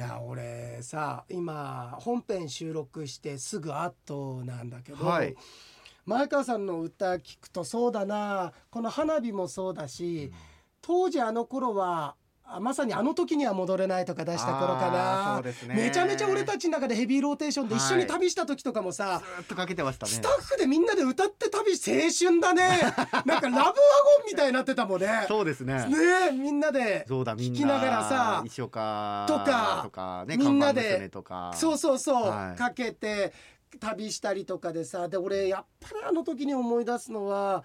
や俺さ今本編収録してすぐ後なんだけど、はい。前川さんの歌聞くとそうだなこの花火もそうだし、当時あの頃はあまさにあの時には戻れないとか出した頃かな。ね。めちゃめちゃ俺たちの中でヘビーローテーションで一緒に旅した時とかもさ、ずーっとかけてましたね。スタッフでみんなで歌って旅青春だね。なんかラブワゴンみたいになってたもんね。そうですね。ねえみんなで聞きながらさ石岡とかとかねみんなでそうそうそう、はい。かけて旅したりとかでさで俺やっぱりあの時に思い出すのは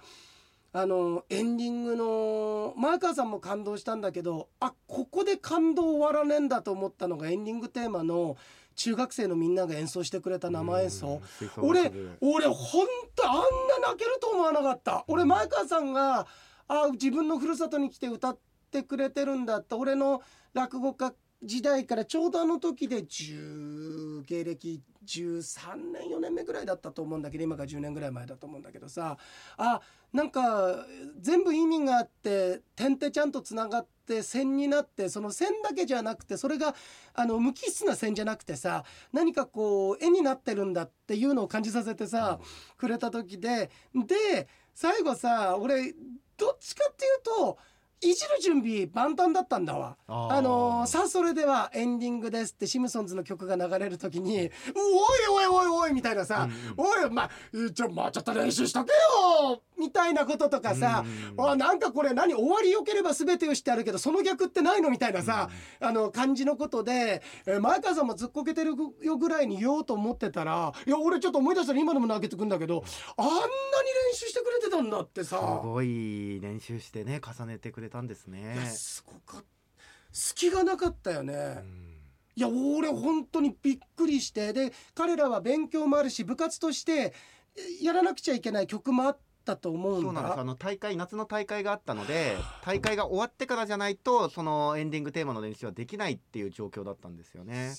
あのエンディングの前川さんも感動したんだけどあここで感動終わらねえんだと思ったのがエンディングテーマの中学生のみんなが演奏してくれた生演奏。俺俺ほんとあんな泣けると思わなかった。俺前川さんがあ自分のふるさとに来て歌ってくれてるんだって俺の落語家時代からちょうどあの時で10芸歴13年4年目ぐらいだったと思うんだけど今が10年ぐらい前だと思うんだけどさ。あなんか全部意味があって点ってちゃんとつながって線になってその線だけじゃなくてそれがあの無機質な線じゃなくてさ何かこう絵になってるんだっていうのを感じさせてさ、くれた時で。で最後さ俺どっちかっていうといじる準備万端だったんだわ。あのーさあそれではエンディングですってシムソンズの曲が流れる時に「おいおいおいおい」みたいなさ「おいまあちょもうちょっと練習しとけよ」みたいなこととかさ「あなんかこれ何終わりよければ全てをしてあるけどその逆ってないの?」みたいなさ、あの感じのことで、えー前川さんもずっこけてるよぐらいに言おうと思ってたら「いや俺ちょっと思い出したら今でも投げてくんだけどあんなに練習してくれてたんだってさ。すごい練習してね重ねてくれたんですねすごかった隙がなかったよね。うんいや俺本当にびっくりしてで彼らは勉強もあるし部活としてえやらなくちゃいけない曲もあったと思うんだ。そうなんです。あの大会夏の大会があったので 大会が終わってからじゃないとそのエンディングテーマの練習はできないっていう状況だったんですよね。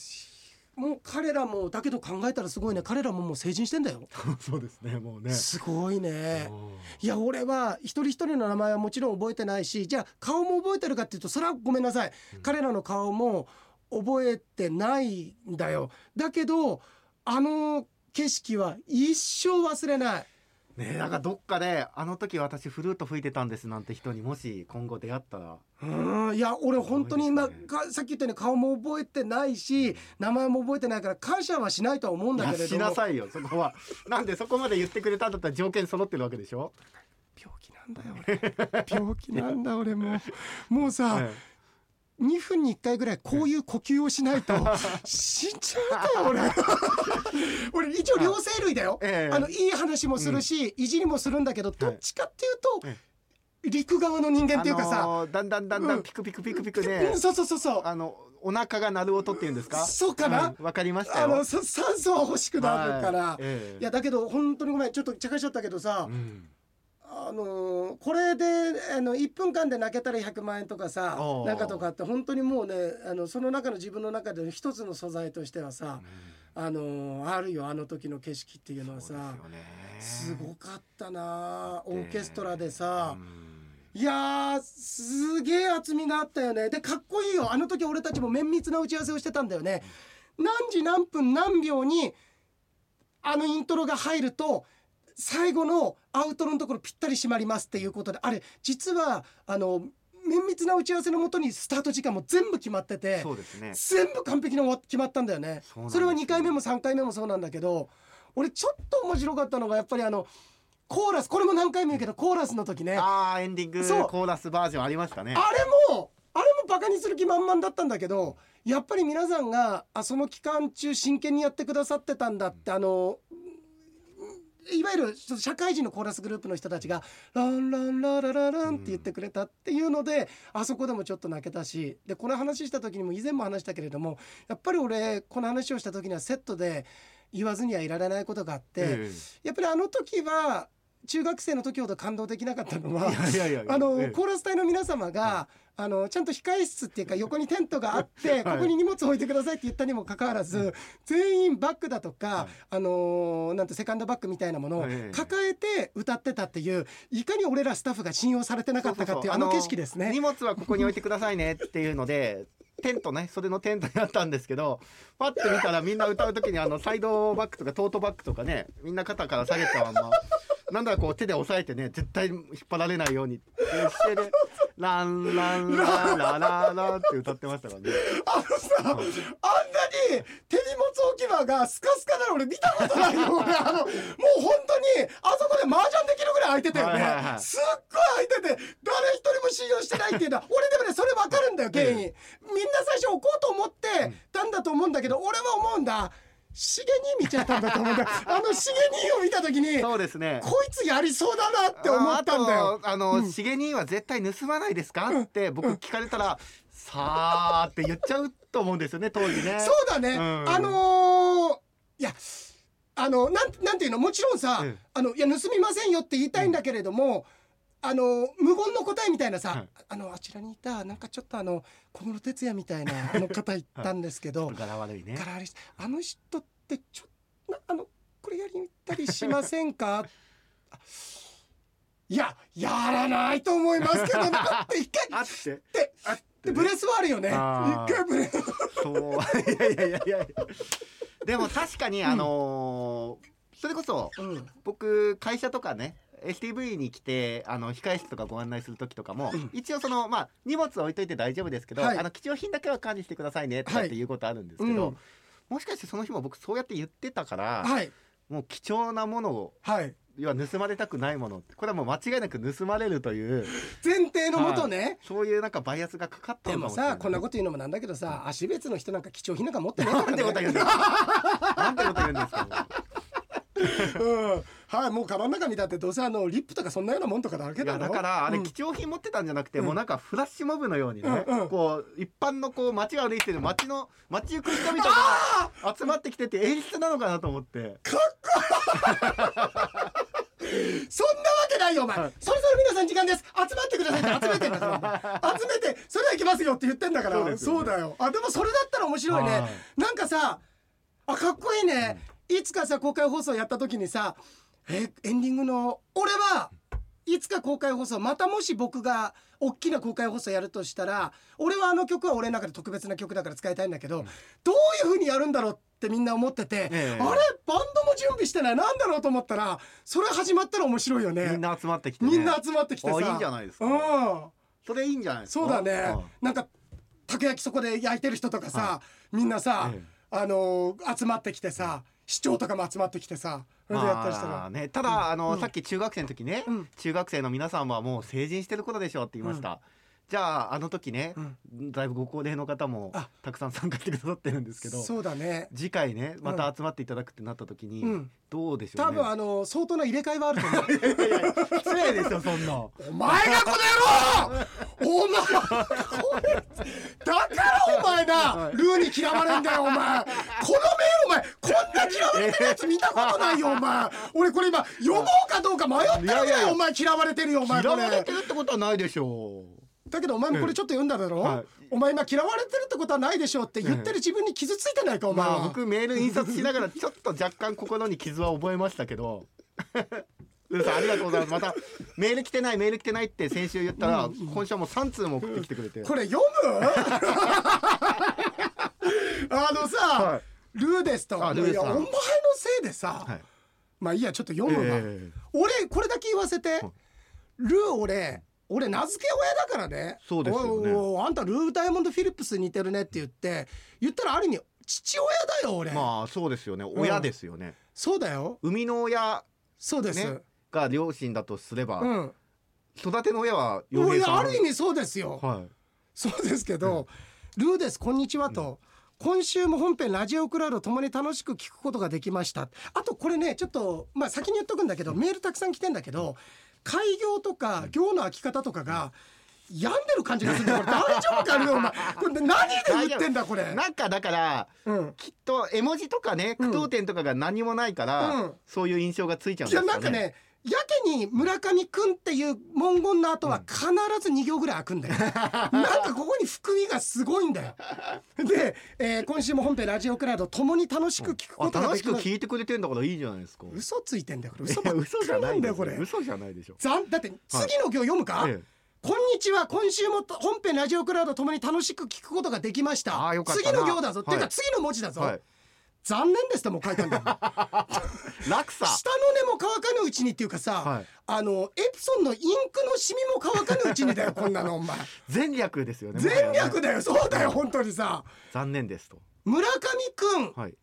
もう彼らもだけど考えたらすごいね。彼らももう成人してんだよ。そうですねもうね。すごいね。うんいや俺は一人一人の名前はもちろん覚えてないしじゃあ顔も覚えてるかっていうとそれはごめんなさい、彼らの顔も覚えてないんだよ。だけどあの景色は一生忘れないねえなんかどっかであの時私フルート吹いてたんですなんて人にもし今後出会ったら。うんいや俺本当に今、ねかさっき言ったように顔も覚えてないし名前も覚えてないから感謝はしないとは思うんだけれども。しなさいよそこは。なんでそこまで言ってくれたんだったら条件揃ってるわけでしょ？病気なんだよ俺。病気なんだ俺も。うもうさ、え2分に1回ぐらいこういう呼吸をしないと死んじゃうかよ俺。俺一応両生類だよ、ええ。あのいい話もするし、いじりもするんだけどどっちかっていうと、え陸側の人間っていうかさ、あのーだんだんだんだうん。んピクピクピクピクうねん、そうそうそうそう。あのお腹が鳴る音っていうんですか？そうかな？うんわかりましたよ。あのさ酸素は欲しくなるから、はい。ええ。いやだけど本当にごめんちょっと茶化しちゃったけどさ、うんあのーこれであの1分間で泣けたら100万円とかさなんかとかって本当にもうねあのその中の自分の中での一つの素材としてはさ、あのーあるよあの時の景色っていうのはさ。ですごかったなオーケストラでさ。う。ん。いやーすげえ厚みがあったよね。でかっこいいよ。あの時俺たちも綿密な打ち合わせをしてたんだよね。何時何分何秒にあのイントロが入ると最後のアウトロのところぴったり締まりますっていうことであれ実はあの綿密な打ち合わせのもとにスタート時間も全部決まっててそうですね。全部完璧に終わ決まったんだよね。そうなんですよ。それは2回目も3回目もそうなんだけど俺ちょっと面白かったのがやっぱりあのコーラスこれも何回も言うけどコーラスの時ね。あーエンディングそう。コーラスバージョンありましたね。あれもあれもバカにする気満々だったんだけどやっぱり皆さんがあその期間中真剣にやってくださってたんだってあのいわゆるちょっと社会人のコーラスグループの人たちが「ランランララララン」って言ってくれたっていうので、あそこでもちょっと泣けたしでこの話した時にも以前も話したけれどもやっぱり俺この話をした時にはセットで言わずにはいられないことがあって、えやっぱりあの時は中学生の時ほど感動できなかったのは。あの、ええ。コーラス隊の皆様が、あのちゃんと控え室っていうか横にテントがあって、ここに荷物置いてくださいって言ったにもかかわらず、全員バッグだとか、はい。あのーなんてセカンドバッグみたいなものをええ抱えて歌ってたっていういかに俺らスタッフが信用されてなかったかっていうあの景色ですね。荷物はここに置いてくださいねっていうのでテントね袖のテントにあったんですけどパッて見たらみんな歌う時にあのサイドバッグとかトートバッグとかねみんな肩から下げたままなんだかこう手で押さえてね絶対引っ張られないように。っていう。姿勢で「ランランララララ」って歌ってましたからね。あのさ、あんなに手荷物置き場がスカスカなの俺見たことないよ俺あのもう本当にあそこで麻雀できるぐらい空いてたよね、はいはいはい。すっごい空いてて誰一人も信用してないっていうのは俺でもねそれ分かるんだよ原因、みんな最初置こうと思ってたんだと思うんだけど俺は思うんだ茂に見ちゃったんだと思うんだ。あの茂にを見た時にそうですね。こいつやりそうだなって思ったんだよ。あの、うん。しげには絶対盗まないですかって僕聞かれたら、さあって言っちゃうと思うんですよね当時ね。そうだね、うん。あのーいやあのなんなんていうの？もちろんさ、うん。あのいや盗みませんよって言いたいんだけれども、あの無言の答えみたいなさ、はい。あのあちらにいたなんかちょっとあの小室哲哉みたいなあの方言ったんですけど、柄悪いね。からあれあの人ってちょなあのこれやりに行ったりしませんか？あ いややらないと思いますけどね。あって一回あって。であってでブレスはあるよね。一回ブレス。そう。いやいやいやいや。でも確かにあのーそれこそうん。僕会社とかね STV に来てあの控室とかご案内する時とかも、うん。一応そのまあ荷物置いといて大丈夫ですけど、はい。あの貴重品だけは管理してくださいねとかっていうことあるんですけど、うん。もしかしてその日も僕そうやって言ってたから、はい。もう貴重なものをはい。要は盗まれたくないもの。これはもう間違いなく盗まれるという前提のもとね、そういうなんかバイアスがかかったでもさこんなこと言うのもなんだけどさ足別の人なんか貴重品なんか持ってないかなんてことらね言うんですか。なんてこと言うんですかうん。はいもうカバンの中見たってどうせあのリップとかそんなようなもんとかだけだろ。だからあれうん。貴重品持ってたんじゃなくて、うんもうなんかフラッシュモブのようにね、うんうん。こう一般のこう街を歩いてる街の街行く人々あが集まってきてて演出なのかなと思って。そんなわけないよお前、はい。それぞれ皆さん時間です。集まってくださいって集めてんだから 集めてそれは行きますよって言ってんだから。そうねだよ。あでもそれだったら面白いね、はい。なんかさあかっこいいね、いつかさ公開放送やった時にさえエンディングの俺はいつか公開放送またもし僕が大きな公開放送やるとしたら俺はあの曲は俺の中で特別な曲だから使いたいんだけど、どういう風にやるんだろうってみんな思ってて、ええ。あれ？バンドも準備してない。なんだろうと思ったらそれ始まったら面白いよね。みんな集まってきて、ね、みんな集まってきてさ。あいいんじゃないですか。うん。それいいんじゃないですか。そうだね。はいなんかたこ焼きそこで焼いてる人とかさ、みんなさ、ええ。あのー集まってきてさ市長とかも集まってきてさそれでやったりしたら、まあね、ただ、あの、うん。さっき中学生の時ね、うん。中学生の皆さんはもう成人してる頃でしょって言いました、じゃああの時ね、だいぶご高齢の方もあ。たくさん参加してくださってるんですけどそうだね。次回ねまた集まっていただくってなった時に、うん。どうでしょうね？多分あのー相当な入れ替えはあると思う。いやいや失礼ですよそんな。お前がこの野郎！お前これだからお前な、はい。ルーに嫌われんだよお前。このお前こんな嫌われてるやつ見たことないよ お前。俺これ今呼ぼうかどうか迷ってるぐらいお前嫌われてるよお前嫌われてるってことはないでしょだけどお前もこれちょっと読んだだろ、はいお前今嫌われてるってことはないでしょって言ってる自分に傷ついてないかおう前は、まあ僕メール印刷しながらちょっと若干心に傷は覚えましたけど。ルーさんありがとうございます。またメール来てないメール来てないって先週言ったら、今週はもう3通も送ってきてくれて、これ読む？あのさ、はいルーですといやお前のせいでさ、はい。まあいいやちょっと読むわ、ええ俺これだけ言わせて、はい。ルー俺俺名付け親だからね。そうですよね。あんたルー・ダイヤモンド・フィリップスに似てるねって言って言ったらある意味父親だよ俺、まあそうですよね。親ですよね、そうだよ。生みの親そうです、ねが両親だとすれば、うん。育ての親は洋平さん。ある意味そうですよ、はい。そうですけど、ルーですこんにちはと、今週も本編ラジオクラウドともに楽しく聞くことができました。あとこれねちょっとまあ先に言っとくんだけど、メールたくさん来てんだけど開業とか行の空き方とかが病んでる感じがするんだよ。これ大丈夫かルーお前。これ何で言ってんだこれ？なんかだからうん。きっと絵文字とかね句読点とかが何もないから、うん。そういう印象がついちゃうんいやですかね。なんかねやけに村上くんっていう文言の後は必ず2行ぐらい開くんだよ、なんかここに含みがすごいんだよ。で、えー今週も本編ラジオクラウドともに楽しく聞くこあ楽しくとができます聞いてくれてんだからいいじゃないですか。嘘ついてんだよこれ。嘘ばっかり嘘じゃなんだよこれ。嘘じゃないでしょ。ざんだって次の行読むか、ええ。こんにちは。今週も本編ラジオクラウドともに楽しく聞くことができました。あーよかったな。次の行だぞ、はいてか次の文字だぞ、はい残念ですともう書いたんだよ落差。下の根も乾かぬうちにっていうかさ、はい。あのエプソンのインクのシミも乾かぬうちにだよ こんなのお前。前略ですよね全略だよそうだよ本当にさ。残念ですと。村上くんはい。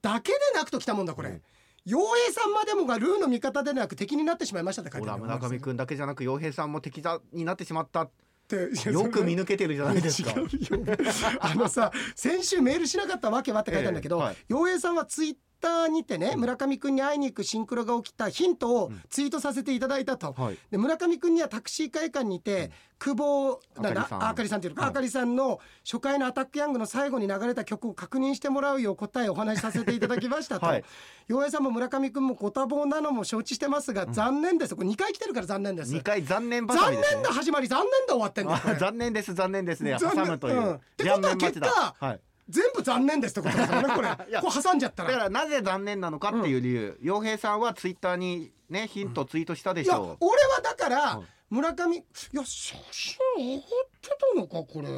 だけでなくときたもんだこれ、うん。陽平さんまでもがルーの味方でなく敵になってしまいましたって書いてある村上君だけじゃなく洋平さんも敵だになってしまったって。よく見抜けてるじゃないですか。あのさ先週メールしなかったわけはって書いてあるんだけどええ。はい。陽平さんはツイッターにてね村上くんに会いに行くシンクロが起きたヒントをツイートさせていただいたと。はい。で村上くんにはタクシー会館にて、久保なんだあかりさん。っていうのか、はい。あかりさんの初回のアタックヤングの最後に流れた曲を確認してもらうよう答えをお話しさせていただきましたと。はい。陽平さんも村上くんもご多忙なのも承知してますが、残念です。これ2回来てるから残念です。二回残念ばか残りですね。念だ始まり残念だ終わってんだ 残念です残念ですね。挟むという、うん。ってことは結果はい全部残念ですってことですよねこれ。こう挟んじゃっただかららなぜ残念なのかっていう理由。洋、平さんはツイッターにねヒントツイートしたでいやしょ俺はだからはい村上いや写真上がってたのかこれ。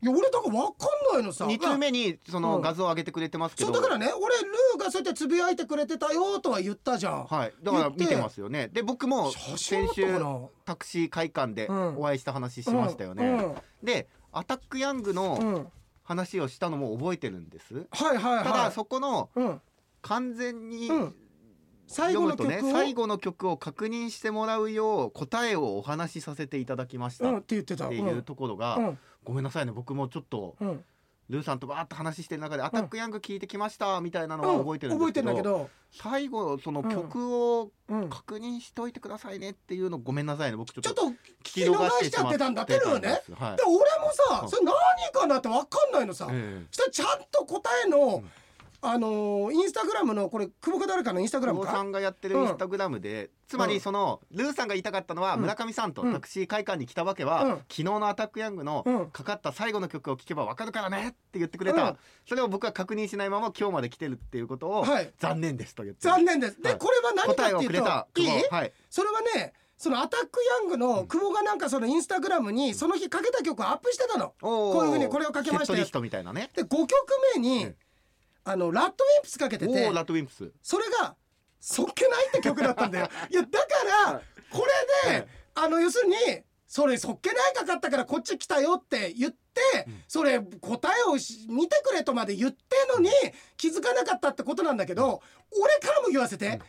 いや俺だから分かんないのさ。う二通目にそのうん。画像を上げてくれてますけど、そうだからね俺ルーがそうやってつぶやいてくれてたよとは言ったじゃん、はい。だから見てますよね。で僕も先週タクシー会館でうん。お会いした話しましたよね、うん。でアタックヤングうんのうん話をしたのも覚えてるんです、はいはいただはそこの完全にうん、最後の曲を、ね最後の曲を確認してもらうよう答えをお話しさせていただきましたっうんって言ってた。ていうところが、うん。ごめんなさいね。僕もちょっとうんルーさんとバーッと話してる中で「アタックヤング聞いてきました」みたいなのは覚えてるん覚えてですけど,、るんだけど、最後そのうん曲をうん、確認しといてくださいねっていうのごめんなさいね。僕ちょっと聞き逃しちゃってたんだってるよね。はい。で俺もさ、うんそれ何かなって分かんないのさ、えそしたらちゃんと答えの、んあのーインスタグラムのこれ久保か誰かのインスタえグラムか？久保さんがやってるインスタグラムで、つまりそのルーさんが言いたかったのは、うん。村上さんとうん。タクシー会館に来たわけは、うん。昨日のアタックヤングのうん。かかった最後の曲を聴けばわかるからねって言ってくれた、うん。それを僕は確認しないまま今日まで来てるっていうことを、はい。残念ですと言ってる。残念です。で、はい。これは何かっていうとくれたいい？はい。それはねそのアタックヤングの久保がなんかそのインスタグラムにその日かけた曲をアップしてたの。こういうふうにこれをかけましたよみたいなね。で5曲目に、うんあのラッドウィンプスかけておて。おラッドウィンプス。それが「そっけない」って曲だったんだよ。いやだからこれで、はいあの要するにそれそっけないかかったからこっち来たよって言って、うん。それ答えをし見てくれとまで言ってんのに気づかなかったってことなんだけど俺からも言わせて、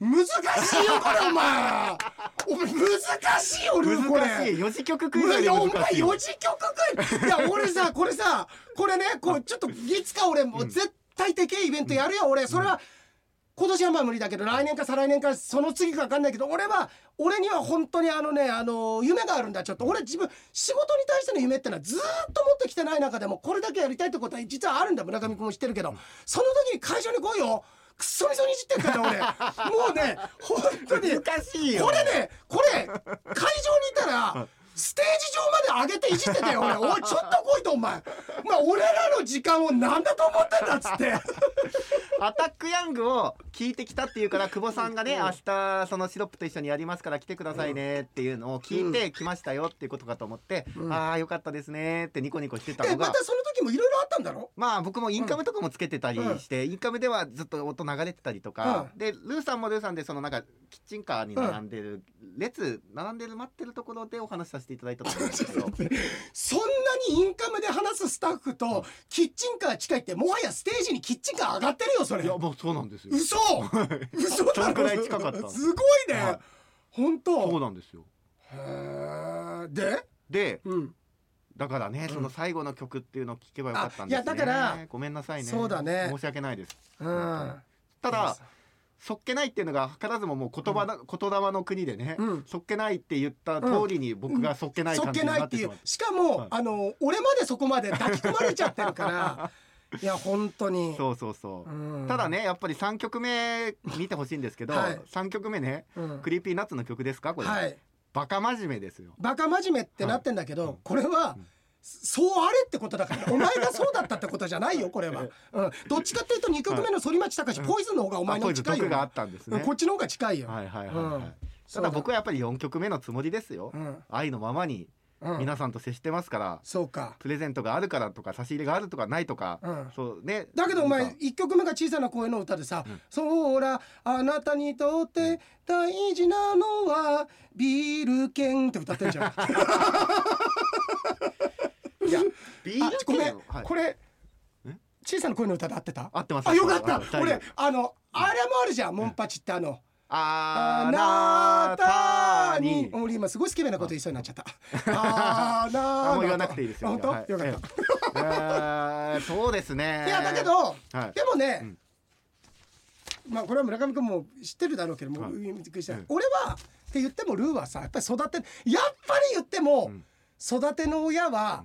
難しいよこれお前。お前難しいよルーこれ。難しい。四次曲クイズお前難しい四字曲かいや俺さこれさこれねこうちょっといつか俺もう絶対的イベントやるよ俺。それは今年はまあ無理だけど来年か再来年かその次か分かんないけど俺は俺には本当にあのねあの夢があるんだちょっと。俺自分仕事に対しての夢ってのはずーっと持ってきてない中でもこれだけやりたいってことは実はあるんだ村上君も知ってるけど。その時に会場に来いよ。くっそみそにいじってるから俺。もうね本当に。難しいよ。これねこれ会場にいたらステージ上まで上げていじってたよ俺。おいちょっと来いとお前。お前俺らの時間を何だと思ってんだっつって。アタックヤングを聞いてきたっていうから久保さんがねうん。明日そのシロップと一緒にやりますから来てくださいねっていうのを聞いて来ましたよっていうことかと思って、うん。ああよかったですねってニコニコしてたでのが。またその時もいろいろあったんだろ？まあ僕もインカムとかもつけてたりして、インカムではずっと音流れてたりとか、うでルーさんもルーさんでそのなんかキッチンカーに並んでる、列並んでる待ってるところでお話しさせていただいたと思うんですけど。そんなにインカムで話すスタッフとキッチンカー近いってもはやステージにキッチンカー上がってるよそれ。いやもうそうなんですよ。嘘。嘘だそのくらい近かったすごいね、はい。本そう当なんですよ。へー。で？でうん。だからね、その最後の曲っていうのを聞けばよかったんですね。やだからごめんなさいね。そうだね。申し訳ないです。うん。ただそっけないっていうのが図らずももう言葉な、言霊の国でね、うん。そっけないって言った通りに僕がそっけない感じけないっていう。になってしまったしかも、はい。あの俺までそこまで抱き込まれちゃってるから。いや本当に。そうそうそう、うん。ただねやっぱり3曲目見てほしいんですけど、はい。3曲目ねうん。 Creepy Nuts の曲ですかこれ、はい。バカ真面目ですよ。バカ真面目ってなってんだけど、うん。これはうんそうあれってことだからお前がそうだったってことじゃないよこれは、うん、どっちかっていうと2曲目の反町隆史ポイズンの方がお前の近いよ、があったんですね、こっちの方が近いよ、はいはいはい、はい、ただ僕はやっぱり4曲目のつもりですよ、愛のままに皆さんと接してますから、そうか。プレゼントがあるからとか差し入れがあるとかないとか、そうね。だけどお前1曲目が小さな声の歌でさ「そらあなたにとって大事なのはビール券」って歌ってんじゃん。いやビール券ごめん、これ小さな声の歌で合ってた合ってます。あよかった。俺あのあれもあるじゃんモンパチってあの。あなたに。俺今すごいスケベなこと言いそうになっちゃった。あなあもう言わなくていいですよ。本当、はい、よかった、えー、そうですね。いやだけど、はい、でもね、うん、まあこれは村上君も知ってるだろうけども、はい、俺はって言ってもルーはさやっぱり育てやっぱり言っても、うん、育ての親は、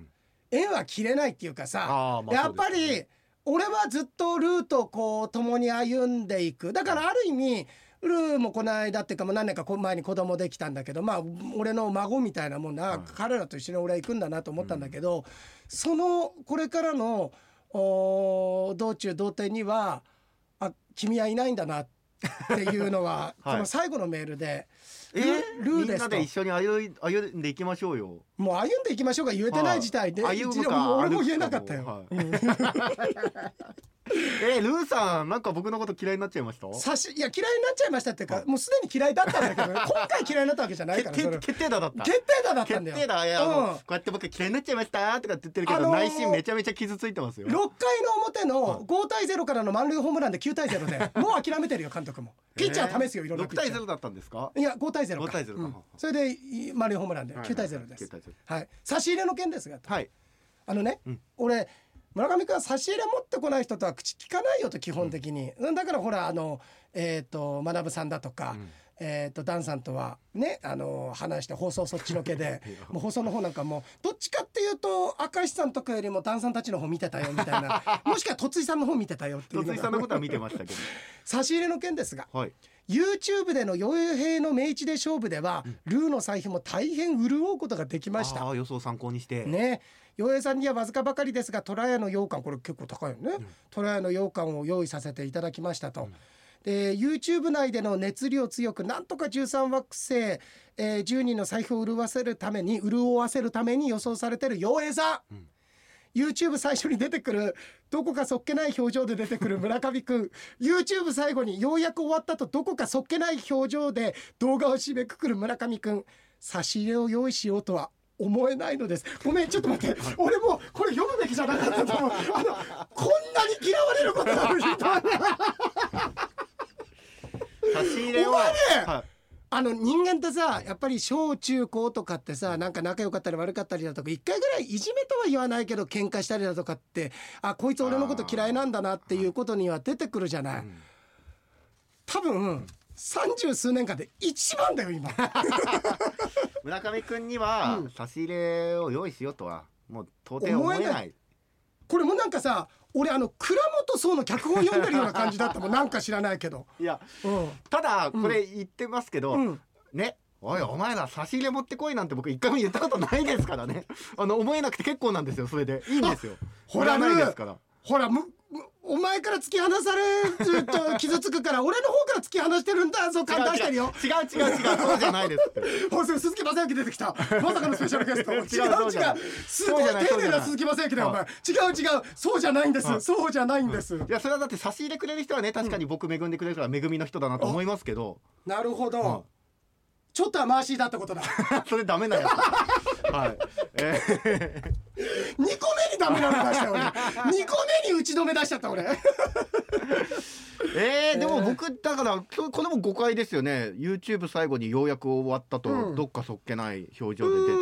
縁は切れないっていうかさ、まあ、やっぱり、俺はずっとルーとこう共に歩んでいく。だからある意味、ルーもこの間っていうかもう何年か前に子供できたんだけどまあ俺の孫みたいなもんな、彼らと一緒に俺は行くんだなと思ったんだけど、そのこれからのお道中童貞にはあ君はいないんだなっていうのは、はい、この最後のメールで。え？ルーですみんなで一緒に歩い歩んでいきましょうよ。もう歩んでいきましょうが言えてない事態で、はい、俺も言えなかったよ、はい えルーさんなんか僕のこと嫌いになっちゃいました？さしいや嫌いになっちゃいましたっていうか、もうすでに嫌いだったんだけど、今回嫌いになったわけじゃないから決定打だった。決定打だったんだよ。決定打いや、うん、こうやって僕嫌いになっちゃいましたとかって言ってるけど、あのー、内心めちゃめちゃ傷ついてますよ。6回の表の5対0からの満塁ホームランで9対0で もう諦めてるよ監督も。ピッチャー試すよいろんな6対0だったんですか？いや5対0か。5対0か、うん、それで満塁ホームランで9対0です、はい、差し入れの件ですがはい。あのね、うん、俺村上君は差し入れ持ってこない人とは口聞かないよと基本的に、うん、だからほらあのえっ、ー、と学さんだとか、うん、えーと、ダンさんとはねあの話して放送そっちのけで もう放送の方なんかもどっちかっていうと明石さんとかよりもダンさんたちの方見てたよみたいな もしくはとついさんの方見てたよっていうとついさんのことは見てましたけど 差し入れの件ですが、はい、YouTube での傭兵の明治で勝負では、うん、ルーの財布も大変潤うことができました。予想参考にして。ね洋平さんにはわずかばかりですが虎屋の羊羹これ結構高いよね、うん、虎屋の羊羹を用意させていただきましたと。うん。で YouTube 内での熱量強くなんとか13惑星、えー、10人の財布を潤わせるために潤わせるために予想されてる洋平さん、うん。YouTube 最初に出てくるどこかそっけない表情で出てくる村上くん。YouTube 最後にようやく終わったとどこかそっけない表情で動画を締めくくる村上くん。差し入れを用意しようとは思えないのです。ごめんちょっと待って。俺もこれ読むべきじゃなかったと思う。あのこんなに嫌われることある人差し入れを、ねはい、あの人間ってさやっぱり小中高とかってさなんか仲良かったり悪かったりだとか一回ぐらいいじめとは言わないけど喧嘩したりだとかってあこいつ俺のこと嫌いなんだなっていうことには出てくるじゃない。多分三十数年間で一番だよ今。村上君には差し入れを用意しようとはもう到底思えない。これもなんかさ俺あの倉本壮の脚本読んでるような感じだったもん。なんか知らないけど。いや、うん、ただこれ言ってますけど、うん、ねおいお前ら差し入れ持ってこいなんて僕一回も言ったことないですからね。あの思えなくて結構なんですよそれで。いいんですよ。ほらないですから。ほらむお前から突き放されると傷つくから俺の方から突き放してるんだそう簡単してるよ。違う違う違う。そうじゃないです放送鈴木雅之出てきたまさかのスペシャルゲスト。違う。違うすごい。丁寧な鈴木雅之だよお前違う違うそうじゃないんです。そうじゃないんです。いやそれはだって差し入れくれる人はね確かに僕恵んでくれるから恵みの人だなと思いますけど。なるほど。ちょっとはマーシーだってことだ。それダメなやつはい、えー、2個目にダメなの出した俺。2個目に打ち止め出しちゃった俺。えー、でも僕だからこれも誤解ですよね。YouTube 最後にようやく終わったと、うん、どっかそっけない表情で出てく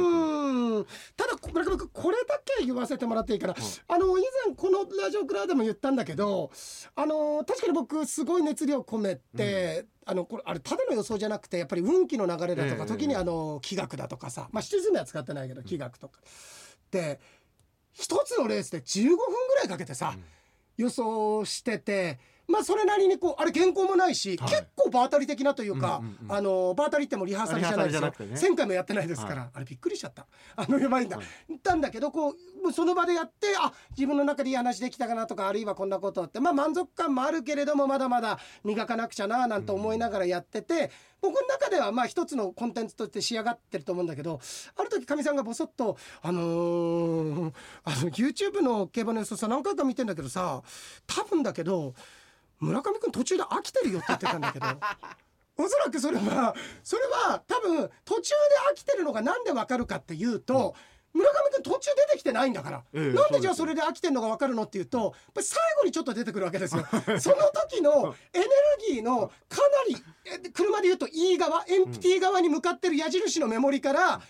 る。ただ村上君これだけ言わせてもらっていいから、うん、あの以前このラジオクラウでも言ったんだけどあの確かに僕すごい熱量込めて、うん。あのこれあれただの予想じゃなくてやっぱり運気の流れだとか、時にあの気学だとかさ。まあシチズムは使ってないけど気学とか。で一つのレースで15分ぐらいかけてさ、予想しててまあそれなりにこうあれ原稿もないし、はい。結構場当たり的なというか、うんうんうんあの場当たりってもリハーサルじゃないですよ、リハーサルじゃなくてね。1000回もやってないですから、はあれびっくりしちゃった。あのやばいんだ、たんだけどこうもうその場でやってあ自分の中でいい話できたかなとかあるいはこんなことってまあ満足感もあるけれどもまだまだ磨かなくちゃななんて思いながらやってて、僕の中ではまあ一つのコンテンツとして仕上がってると思うんだけどある時かみさんがボソッと「あのー、あの YouTube の競馬の予想さ何回か見てんだけどさ多分だけど村上君途中で飽きてるよ」って言ってたんだけど。おそらくそれはそれは多分途中で飽きてるのがなんでわかるかっていうと、村上君途中出てきてないんだから、ええなんでじゃあそれで飽きてるのがわかるのっていうとやっぱり最後にちょっと出てくるわけですよ。その時のエネルギーのかなりえ車で言うと E 側エンプティ側に向かってる矢印のメモリから、あ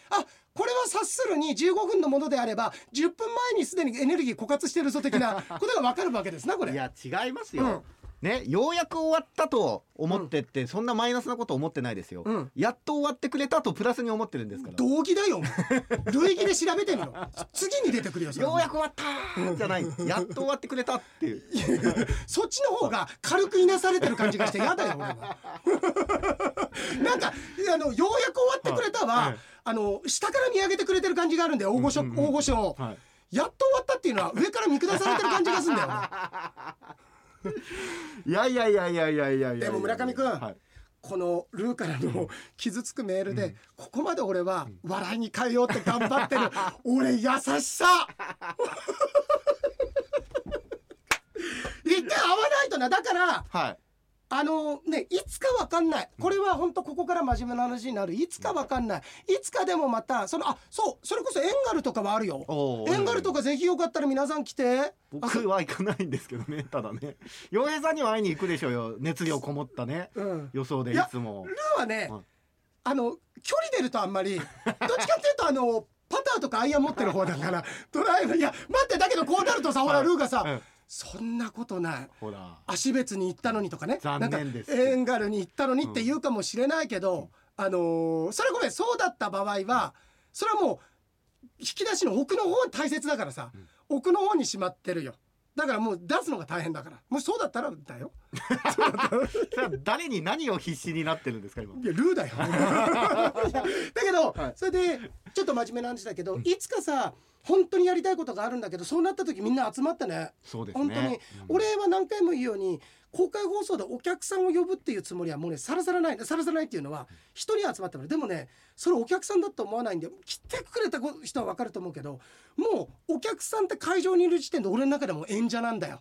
これは察するに15分のものであれば10分前にすでにエネルギー枯渇してるぞ的なことがわかるわけですなこれ。いや違いますよ、うんねようやく終わったと思ってって、そんなマイナスなこと思ってないですよ、うん。やっと終わってくれたとプラスに思ってるんですから。同義だよ 類義で調べてみろ。次に出てくるよようやく終わったー。じゃない。やっと終わってくれたっていう。そっちの方が軽くいなされてる感じがして嫌だよ俺は。なんかあのようやく終わってくれたは、はい。はいあの下から見上げてくれてる感じがあるんだよ大御所、うんうんうん。大御所を、はい。やっと終わったっていうのは上から見下されてる感じがするんだよいやいやいやいやいやいやでも村上君はい。このルーからの傷つくメールで、ここまで俺は笑いに変えようって頑張ってる。俺優しさ。一回会わないとな。だからはいあのねいつかわかんない。これは本当ここから真面目な話になる。いつかわかんない。いつかでもまたそのあそうそれこそエンガルとかはあるよ。エンガルとかぜひよかったら皆さん来て。あ僕は行かないんですけどね ただね。洋平さんには会いに行くでしょうよ。熱量こもったね。うん。予想でいつも。ルーはねはいあの距離出るとあんまりどっちかっていうとあのパターとかアイアン持ってる方だからドライブいや待ってだけどこうなるとさほらルーがさ、うんそんなことない。ほら。足別に行ったのにとかね。残念です。なんかエンガルに行ったのにって言うかもしれないけど、あのーそれごめんそうだった場合はそれはもう引き出しの奥の方大切だからさ、奥の方にしまってるよだからもう出すのが大変だから。もしそうだったらだよ。誰に何を必死になってるんですか今。いやルーだよ。だけど、はい。それでちょっと真面目な話だけど、い。つかさ本当にやりたいことがあるんだけどそうなった時みんな集まってね。そうですね。本当に、うん。俺は何回も言うように公開放送でお客さんを呼ぶっていうつもりはもうねさらさらないさらさらないっていうのは人に集まってもらうでもねそれお客さんだと思わないんで来てくれた人は分かると思うけどもうお客さんって会場にいる時点で俺の中でも演者なんだよ。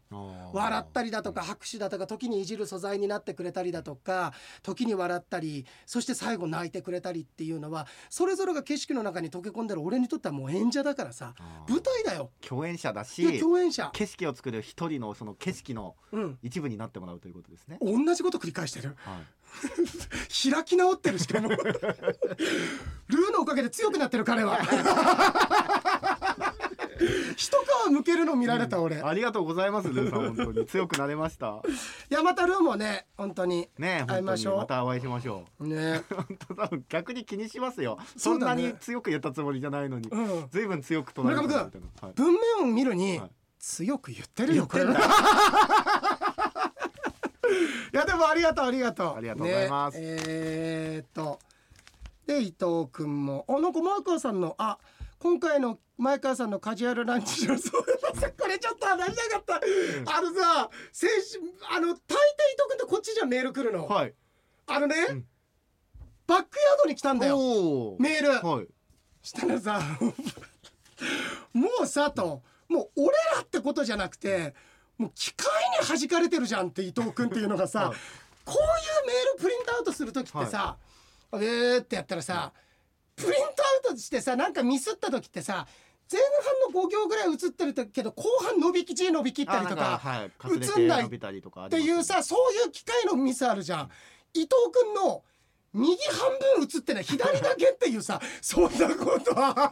笑ったりだとか拍手だとか時にいじる素材になってくれたりだとか時に笑ったりそして最後泣いてくれたりっていうのはそれぞれが景色の中に溶け込んでる俺にとってはもう演者だからさ舞台だよ。共演者だし共演者。景色を作る一人のその景色のうん。一部になってもらうということですね。同じこと繰り返してる。はい、開き直ってるしかも。ルーのおかげで強くなってる彼は。一皮むけるの見られた俺、いありがとうございますルーさん本当に。強くなれました。やまたルーもね本当にね会いましょう。またお会いしましょう。ね。本当多分逆に気にしますよ。そんなに強く言ったつもりじゃないのに、うん。ずいぶん強く捉えて村上るみたいな。はい。文面を見るに、はい。強く言ってるよこれやでもありがとうありがとう。ありがとうございます。ねえーっと。で伊藤君も。あなんか前川さんのあ今回の前川さんのカジュアルランチのそうだこれちょっと話したかった、あのさ先週あの大抵伊藤君ってこっちじゃメール来るの、はい。あのね、ん。バックヤードに来たんだよ。メール、はい。したらさ もうさと。もう俺らってことじゃなくてもう機械に弾かれてるじゃんって伊藤君っていうのがさ、はい。こういうメールプリントアウトする時ってさ、えーってやったらさ、プリントアウトしてさなんかミスった時ってさ前半の5行ぐらい映ってるけど後半伸びきち伸びきったりとか映んないっていうさそういう機械のミスあるじゃん。伊藤君の右半分映ってない左だけっていうさ そんなことは。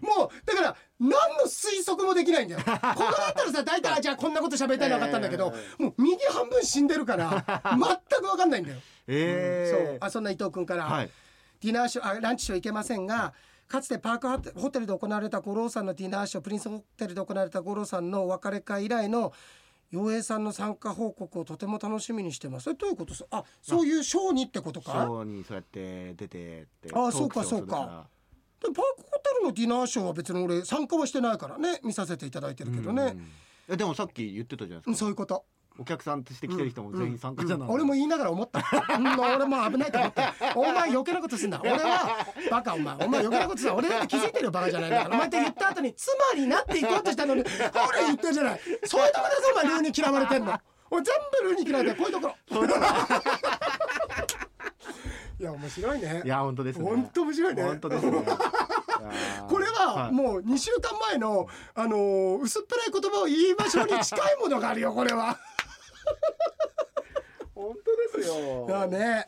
もうだから何の推測もできないんだよ。ここだったらさ大体あじゃあこんなこと喋りたいの分かったんだけど、もう右半分死んでるから 全く分かんないんだよ、ええ。そう。あそんな伊藤君から、はい。ディナーショーあランチショー行けませんがかつてパークホテホテルで行われた五郎さんのディナーショープリンスホテルで行われた五郎さんのお別れ会以来の洋平さんの参加報告をとても楽しみにしてます。それどういうことすあそういうショーにってことシかョーにそうやって出てってあそうかそうか。でパークホテルのディナーショーは別に俺参加はしてないからね見させていただいてるけどね、うん。えでもさっき言ってたじゃないですか、うんそういうことお客さんとして来てる人も全員参加じゃない、うん。俺も言いながら思った、うん、俺も危ないと思ったお前余計なことすんな。俺はバカお前。お前余計なことすんな。俺だって気づいてるよバカじゃないんだから。お前って言った後につまりなっていこうとしたのにほら言ってるじゃない。そういうとこでさお前。ルーに嫌われてんの。俺全部ルーに嫌われてるこういうところ。いや面白いね。いや本当ですね。本当面白いね。本当ですね。これはもう2週間前の、あのー薄っぺらい言葉を言いましょうに近いものがあるよこれは。本当ですよ。いやね。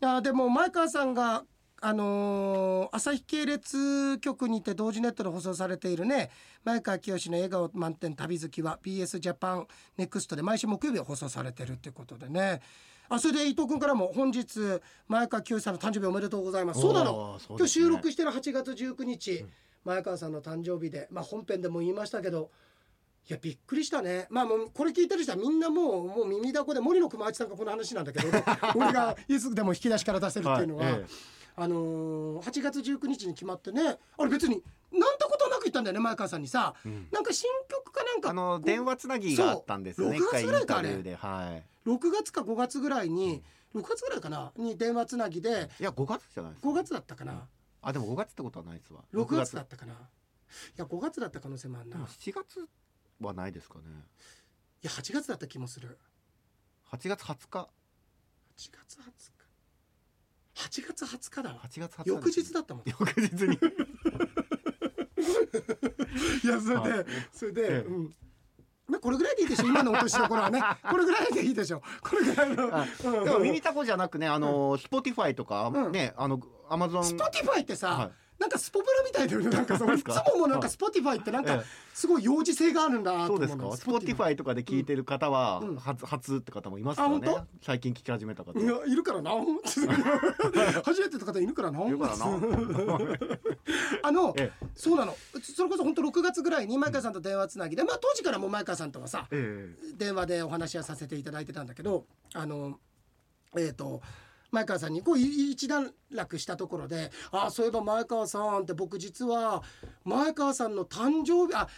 いやでも前川さんがあのー朝日系列局にて同時ネットで放送されているね前川清の笑顔満点旅好きは BS ジャパンネクストで毎週木曜日放送されてるっていうことでね。あそれで伊藤君からも本日前川清さんの誕生日おめでとうございます。そうなの。今日ですね。収録してる8月19日、前川さんの誕生日でまあ本編でも言いましたけどいやびっくりしたね。まあもうこれ聞いてる人はみんなもうもう耳だこで森の熊八さんがこの話なんだけど 俺がいつでも引き出しから出せるっていうのは、はいえあのー8月19日に決まってね。あれ別になんてことなく言ったんだよね前川さんにさ、ん。なんか新曲かなんか。あの電話つなぎがあったんですよねそう。一回イン6月ぐらいかタビューで。はい。6月か5月ぐらいに6月ぐらいかなに電話つなぎで。いや5月じゃないです。か5月だったかな。あでも5月ってことはないですわ。6月だったかな。いや5月だった可能性もあるな。でもい7月はないですかね。や8月だった気もする。8月20日？8月20日？8月20日だわ。8月20日。翌日だったもん。翌日に。いやそれで、はい。それで、ええ。うん。まあこれぐらいでいいでしょ今のお年の頃はね。これぐらいでいいでしょ。これぐらいのあでも耳たこじゃなくねあの Spotify とかうん。ねあの Amazon Spotify ってさ、はいなんかスポブラみたいだよね。なんかさいつそうですか？ももなんか Spotify ってなんかええ。すごい幼児性があるんだなと思うの。そうですか？Spotify とかで聞いてる方はうん。初初って方もいますからね最近聞き始めた方。いやいるからな。初めての方いるからな。いるからな。あの、えそうなの。それこそ本当6月ぐらいに前川さんと電話つなぎで、まあ当時からもう前川さんとはさえ電話でお話はさせていただいてたんだけどあのえっ、と前川さんにこうい一段落したところで「あそういえば前川さん」って僕実は前川さんの誕生日あ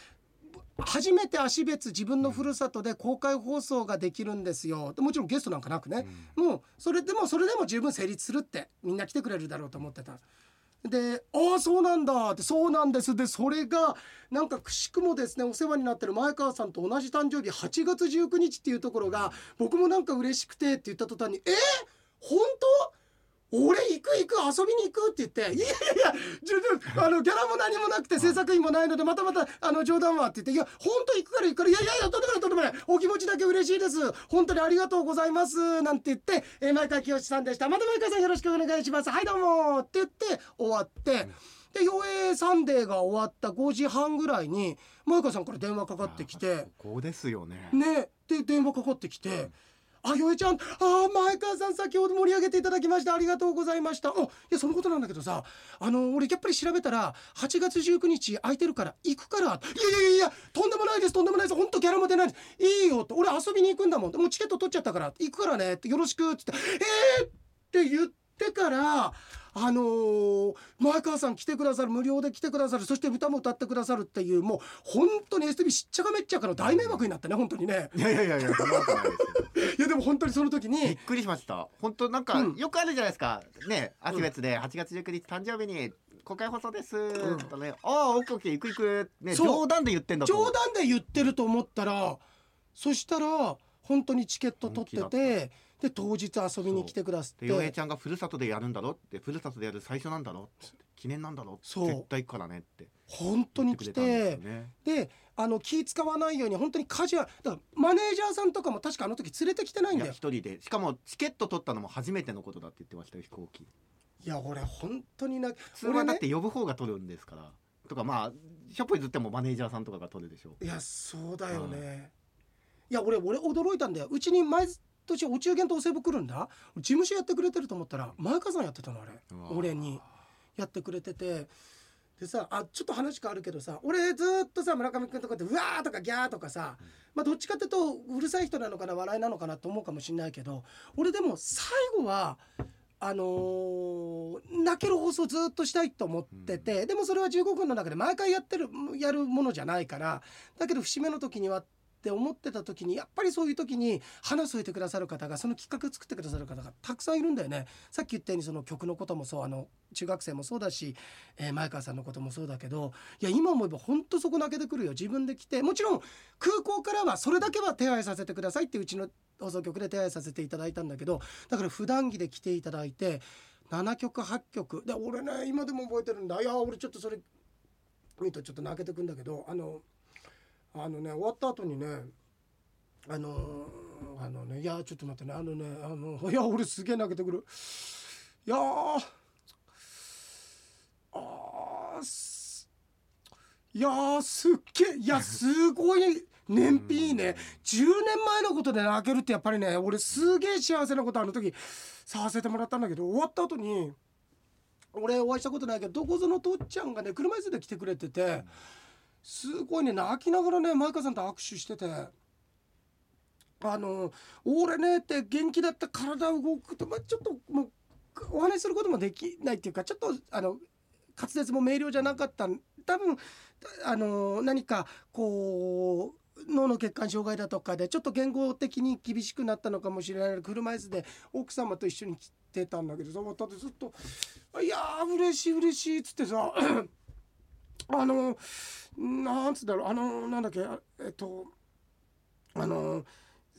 初めて足別自分のふるさとで公開放送ができるんですよ。でもちろんゲストなんかなくね、もうそれでもそれでも十分成立するってみんな来てくれるだろうと思ってた。で「ああそうなんだ」って「そうなんです」でそれがなんかくしくもですねお世話になってる前川さんと同じ誕生日8月19日っていうところが僕もなんか嬉しくてって言った途端に「え本当？俺行く行く遊びに行くって言って「いやいやいやあのギャラも何もなくて制作費もないのでまたまたあの冗談は」って言って「いや本当行くから行くから。いやいやいやとんでもないとんでもない。お気持ちだけ嬉しいです。本当にありがとうございます」なんて言って、えー前川清さんでした「また前川さんよろしくお願いします。はいどうも」って言って終わって。で「陽平サンデー」が終わった5時半ぐらいに前川さんから電話かかってきて。ここですよね。ね。で電話かかってきて「あよえちゃん。あ前川さん先ほど盛り上げていただきました。ありがとうございました」あいやそのことなんだけどさあの俺やっぱり調べたら8月19日空いてるから行くから」いやいやいやとんでもないですとんでもないです。ほんとギャラも出ないです。いいよ」と「俺遊びに行くんだもん。もうチケット取っちゃったから。行くからね」って「よろしく」っつって「えー!」って言ってから。あのー前川さん来てくださる無料で来てくださるそして歌も歌ってくださるっていうもう本当に STB しっちゃかめっちゃかの大迷惑になってね本当にね。いやいやいやいやそんなことないですよ。いやでも本当にその時びっにくりしました。本当なんかうん。よくあるじゃないですか。ね秋別で8月19日誕生日に公開放送です。とねああオッケーオッケー行く行くね冗談で言ってんだ冗談で言ってると思ったらそしたら本当にチケット取っててで当日遊びに来てくださって。で洋平ちゃんがふるさとでやるんだろってふるさとでやる最初なんだろって記念なんだろそう。絶対行くからねって。本当に来てね。であの気使わないように本当にカジュアルだマネージャーさんとかも確かあの時連れてきてないんだよ。一人で。しかもチケット取ったのも初めてのことだって言ってましたよ飛行機。いや俺本当にな普通はだって呼ぶ方が取るんですから。とかまあしょっぽいずってもマネージャーさんとかが取るでしょ。いやそうだよね、いや俺俺驚いたんだよ。うちに毎年お中元とお歳暮来るんだ？事務所やってくれてると思ったら前川さんやってたのあれ。俺に。やってくれてて。でさあちょっと話変わるけどさ俺ずっとさ村上君とかってうわーとかギャーとかさ、まあどっちかっていうとうるさい人なのかな笑いなのかなと思うかもしれないけど俺でも最後はあのー泣ける放送ずっとしたいと思ってて、でもそれは15分の中で毎回やってるやるものじゃないからだけど節目の時にはって思ってた時にやっぱりそういう時に話添えてくださる方がその企画作ってくださる方がたくさんいるんだよね。さっき言ったようにその曲のこともそうあの中学生もそうだし、えー前川さんのこともそうだけどいや今思えば本当そこ泣けてくるよ。自分で来てもちろん空港からはそれだけは手配させてくださいってうちの放送局で手配させていただいたんだけどだから普段着で来ていただいて7曲8曲。で俺ね今でも覚えてるんだ。いや俺ちょっとそれ見るとちょっと泣けてくんだけどあのあのね終わった後にねあのあのねいやちょっと待ってねあのねあのいや俺すげえ泣けてくる。いやーあいやーすっげえいやすごい燃費いいね。10年前のことで泣けるってやっぱりね俺すげえ幸せなことあの時させてもらったんだけど終わった後に俺お会いしたことないけどどこぞのとっちゃんがね車椅子で来てくれててすごいね泣きながらね前川さんと握手してて。あの俺ねって元気だった体動くと、まあ、ちょっともうお話しすることもできないっていうかちょっとあの滑舌も明瞭じゃなかった多分あの何かこう脳の血管障害だとかでちょっと言語的に厳しくなったのかもしれない車椅子で奥様と一緒に来てたんだけどさだってずっと「いやー嬉しい嬉しい」っつってさあのなんつうんだろうあのなんだっけえっとあの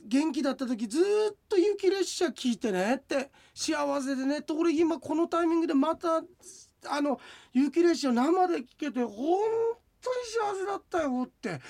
元気だった時ずっと雪列車聞いてねって幸せでねって俺今このタイミングでまたあの雪列車生で聞けて本当に幸せだったよって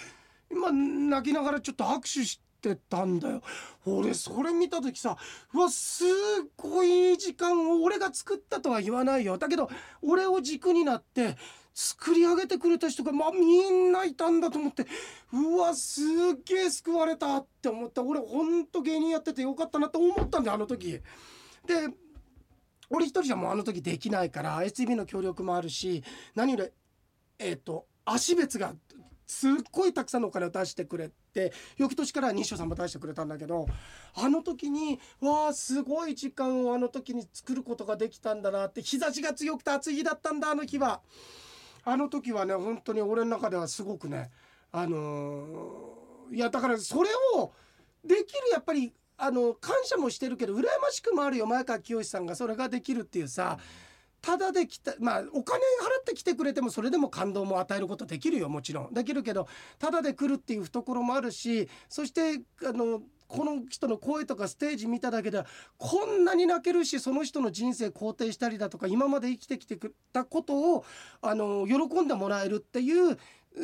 今泣きながらちょっと握手してたんだよ。俺それ見た時さうわすっごいいい時間を俺が作ったとは言わないよ。だけど俺を軸になって作り上げてくれた人が、まあ、みんないたんだと思ってうわすっげえ救われたって思った俺ほんと芸人やっててよかったなって思ったんだよあの時。で俺一人じゃもうあの時できないから STB の協力もあるし何よりえっ、と足別がすっごいたくさんのお金を出してくれて翌年から西尾さんも出してくれたんだけどあの時にわあすごい時間をあの時に作ることができたんだなって日差しが強くて暑い日だったんだあの日は。あの時はね本当に俺の中ではすごくねあのーいやだからそれをできるやっぱりあの感謝もしてるけど羨ましくもあるよ前川清さんがそれができるっていうさただで来たまあお金払って来てくれてもそれでも感動も与えることできるよもちろん。できるけどただで来るっていう懐もあるしそしてあのこの人の声とかステージ見ただけではこんなに泣けるしその人の人生肯定したりだとか今まで生きてきてくれたことをあの喜んでもらえるっていう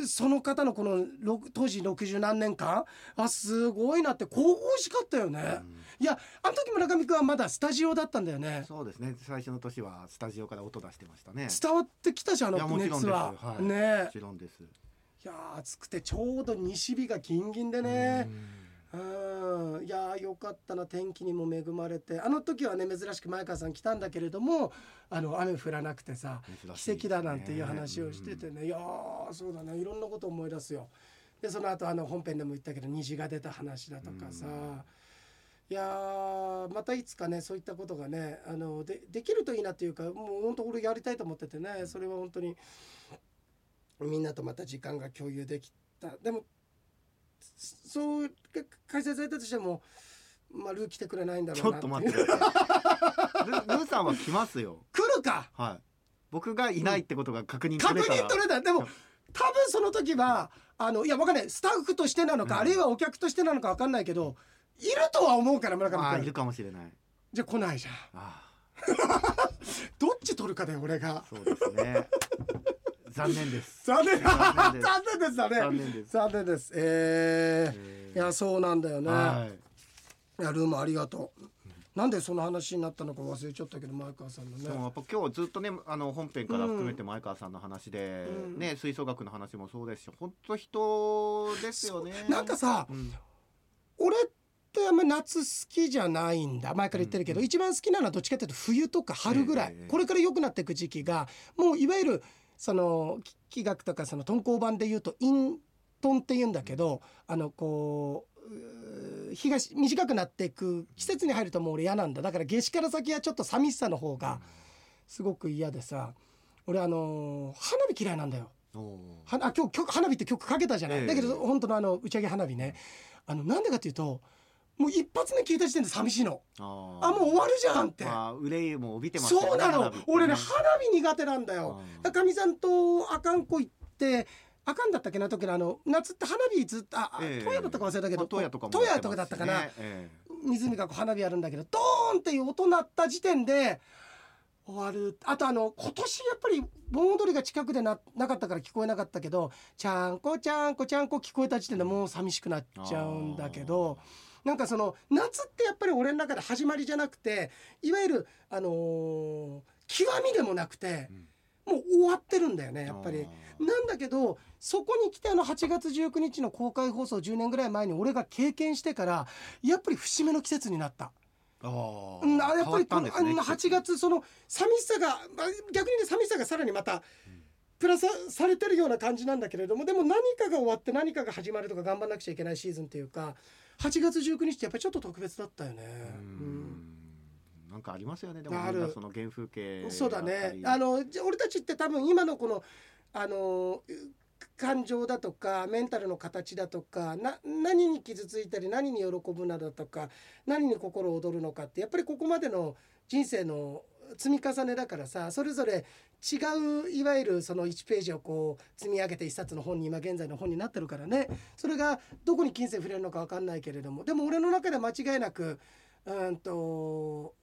その方のこの当時60何年間あすごいなって神々しかったよね。いやあの時村上君はまだスタジオだったんだよね。そうですね最初の年はスタジオから音出してましたね伝わってきたじゃんあの熱は。はいねもちろんですいやー暑くてちょうど西日がギンギンでね。うんいやーよかったな。天気にも恵まれて。あの時はね珍しく前川さん来たんだけれどもあの雨降らなくてさ珍しい奇跡だなんていう話をしててね、いやーそうだね。いろんなこと思い出すよ。でその後あの本編でも言ったけど虹が出た話だとかさ、いやーまたいつかねそういったことがねあのでできるといいなっていうかもう本当俺やりたいと思っててね。それは本当にみんなとまた時間が共有できた。でもそう開催されたとしてもまあルー来てくれないんだろちう。なょっと待って。くださいルルーさんは来ますよ。来るか？はい。僕がいないってことが確認取確れたら。認取れた。でも多分その時はあのいやわかんない。スタッフとしてなのか、うん。あるいはお客としてなのかわかんないけどいるとは思うから村上君。あーいるかもしれない。じゃあ来ないじゃん。あ どっち取るかだよ俺が。ーそうですね残念です。残念。残念です。残念ですだね。残念です。残念です。えー、えいやそうなんだよね、はい。いやルームありがとう。なんでその話になったのか忘れちゃったけど前川さんのね。でもやっぱ今日ずっとねあの本編から含めて前川さんの話で、うん。ね吹奏楽の話もそうですし本当人ですよね。なんかさうん。俺ってあんまり夏好きじゃないんだ。前から言ってるけど、うん一番好きなのはどっちかっていうと冬とか春ぐらい、ええええ。これから良くなっていく時期がもういわゆるそのき気学とかその遁甲版で言うと陰遁って言うんだけどあのこう日がし短くなっていく季節に入るともう俺嫌なんだ。だから夏至から先はちょっと寂しさの方がすごく嫌でさ。俺あのー花火嫌いなんだよ。はあ今日曲花火って曲かけたじゃない、ええ。だけど本当のあの打ち上げ花火ね。あのなんでかっていうともう一発目聞いた時点で寂しいの。あー。あもう終わるじゃんって、まあ憂いも帯びてますよね。そうなの。俺ね花火苦手なんだよ。あー。かみさんとあかんこ行ってあかんだったっけな？時のあの夏って花火ずっとあ、あええ。富谷だったか忘れたけどまあ富谷とかも富谷とかだったかな、え湖がこう花火やるんだけどドーンっていう音鳴った時点で終わる。あとあの今年やっぱり盆踊りが近くでななかったから聞こえなかったけど「ちゃんこちゃんこちゃんこ」聞こえた時点でもう寂しくなっちゃうんだけどなんかその夏ってやっぱり俺の中で始まりじゃなくていわゆるあのー極みでもなくてもう終わってるんだよねえやっぱり。なんだけどそこに来てあの8月19日の公開放送10年ぐらい前に俺が経験してからやっぱり節目の季節になった。ああやっぱりこの、変わったんですねあの8月その寂しさがまあ逆にね寂しさがさらにまたプラスされてるような感じなんだけれどもでも何かが終わって何かが始まるとか頑張らなくちゃいけないシーズンっていうか8月19日ってやっぱりちょっと特別だったよね。ううん。んなんかありますよね。でもその原風景そうだね。あのじゃ俺たちって多分今のこのあのう感情だとかメンタルの形だとかな何に傷ついたり何に喜ぶなだとか何に心躍るのかってやっぱりここまでの人生の積み重ねだからさそれぞれ違ういわゆるその1ページをこう積み上げて1冊の本に今現在の本になってるからね。それがどこに金銭触れるのか分かんないけれども。でも俺の中で間違いなくうんと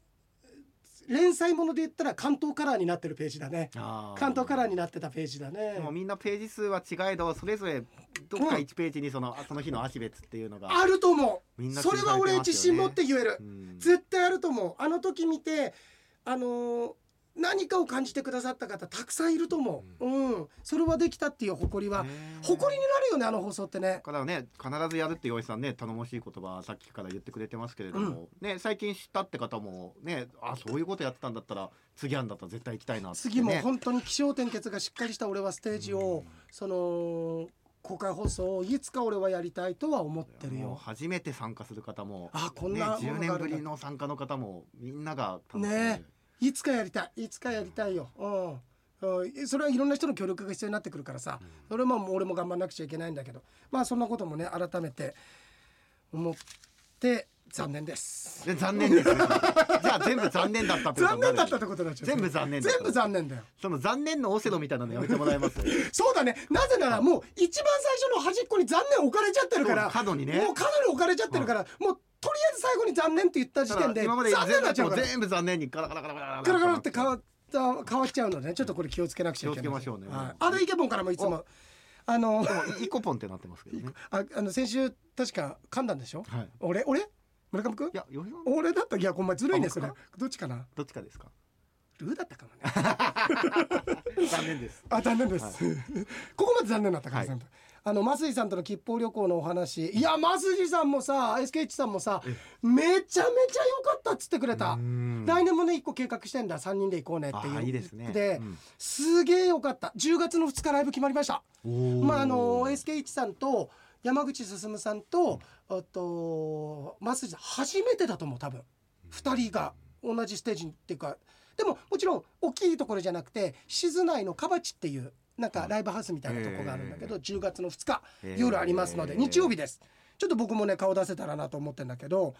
連載もので言ったら関東カラーになってるページだね。関東カラーになってたページだね。でもみんなページ数は違えどそれぞれどっか1ページにそのその日の足別っていうのが。あると思う。みんなそれは俺自信持って言える。うん。絶対あると思う。あの時見てあのー何かを感じてくださった方たくさんいると思う。うん。それはできたっていう誇りはね誇りになるよねあの放送ってね。だからね必ずやるって岩井さんね頼もしい言葉さっきから言ってくれてますけれども、ね最近知ったって方もねあそういうことやってたんだったら次あんだったら絶対行きたいなって、ね、次も本当に起承転結がしっかりした俺はステージをその公開放送をいつか俺はやりたいとは思ってるよ。初めて参加する方もあこんね、10なものがあるんだ。年ぶりの参加の方もみんなが楽しんでねいつかやりたいいつかやりたいよ、うん。うん、それはいろんな人の協力が必要になってくるからさ、それはまあ俺も頑張んなくちゃいけないんだけど。まあそんなこともね改めて思って残念です。で残念ですね。じゃあ全部残念だったってこと残になる。念だったってことになっちゃう。全部残念だ全部残念だよ。その残念のオセロみたいなのやめてもらえます？そうだね。なぜならもう一番最初の端っこに残念置かれちゃってるからそう角にね。もう角に置かれちゃってるから、もうとりあえず最後に残念って言った時点で今まで残念になっちゃうから。全部残念にガラガラガラガラガラガラって変わった変わっちゃうのでねちょっとこれ気をつけなくちゃいけない気をつけましょうねはい、あのイケボンからもいつもあのでもイコポンってなってますけどねああの先週確か噛んだんでしょはい俺俺村上くんいやよひさん俺だったいやお前ずるいねそれ。どっちかな？どっちかですか？ルーだったかもね。残念です。あ残念です、ここまで残念だったから、はい。あの増井さんとの吉報旅行のお話いや増井さんもさ SKH さんもさめちゃめちゃ良かったっつってくれた。うん。来年もね一個計画してんだ。3人で行こうねっていうあいいですね。で、うん。すげえ良かった。10月の2日ライブ決まりました。まああの SKH さんと山口進さんとあと増井さん初めてだと思う多分。2人が同じステージにっていうか。でももちろん大きいところじゃなくて静内のカバチっていうなんかライブハウスみたいなとこがあるんだけど、10月の2日夜ありますので日曜日です。ちょっと僕もね顔出せたらなと思ってんだけど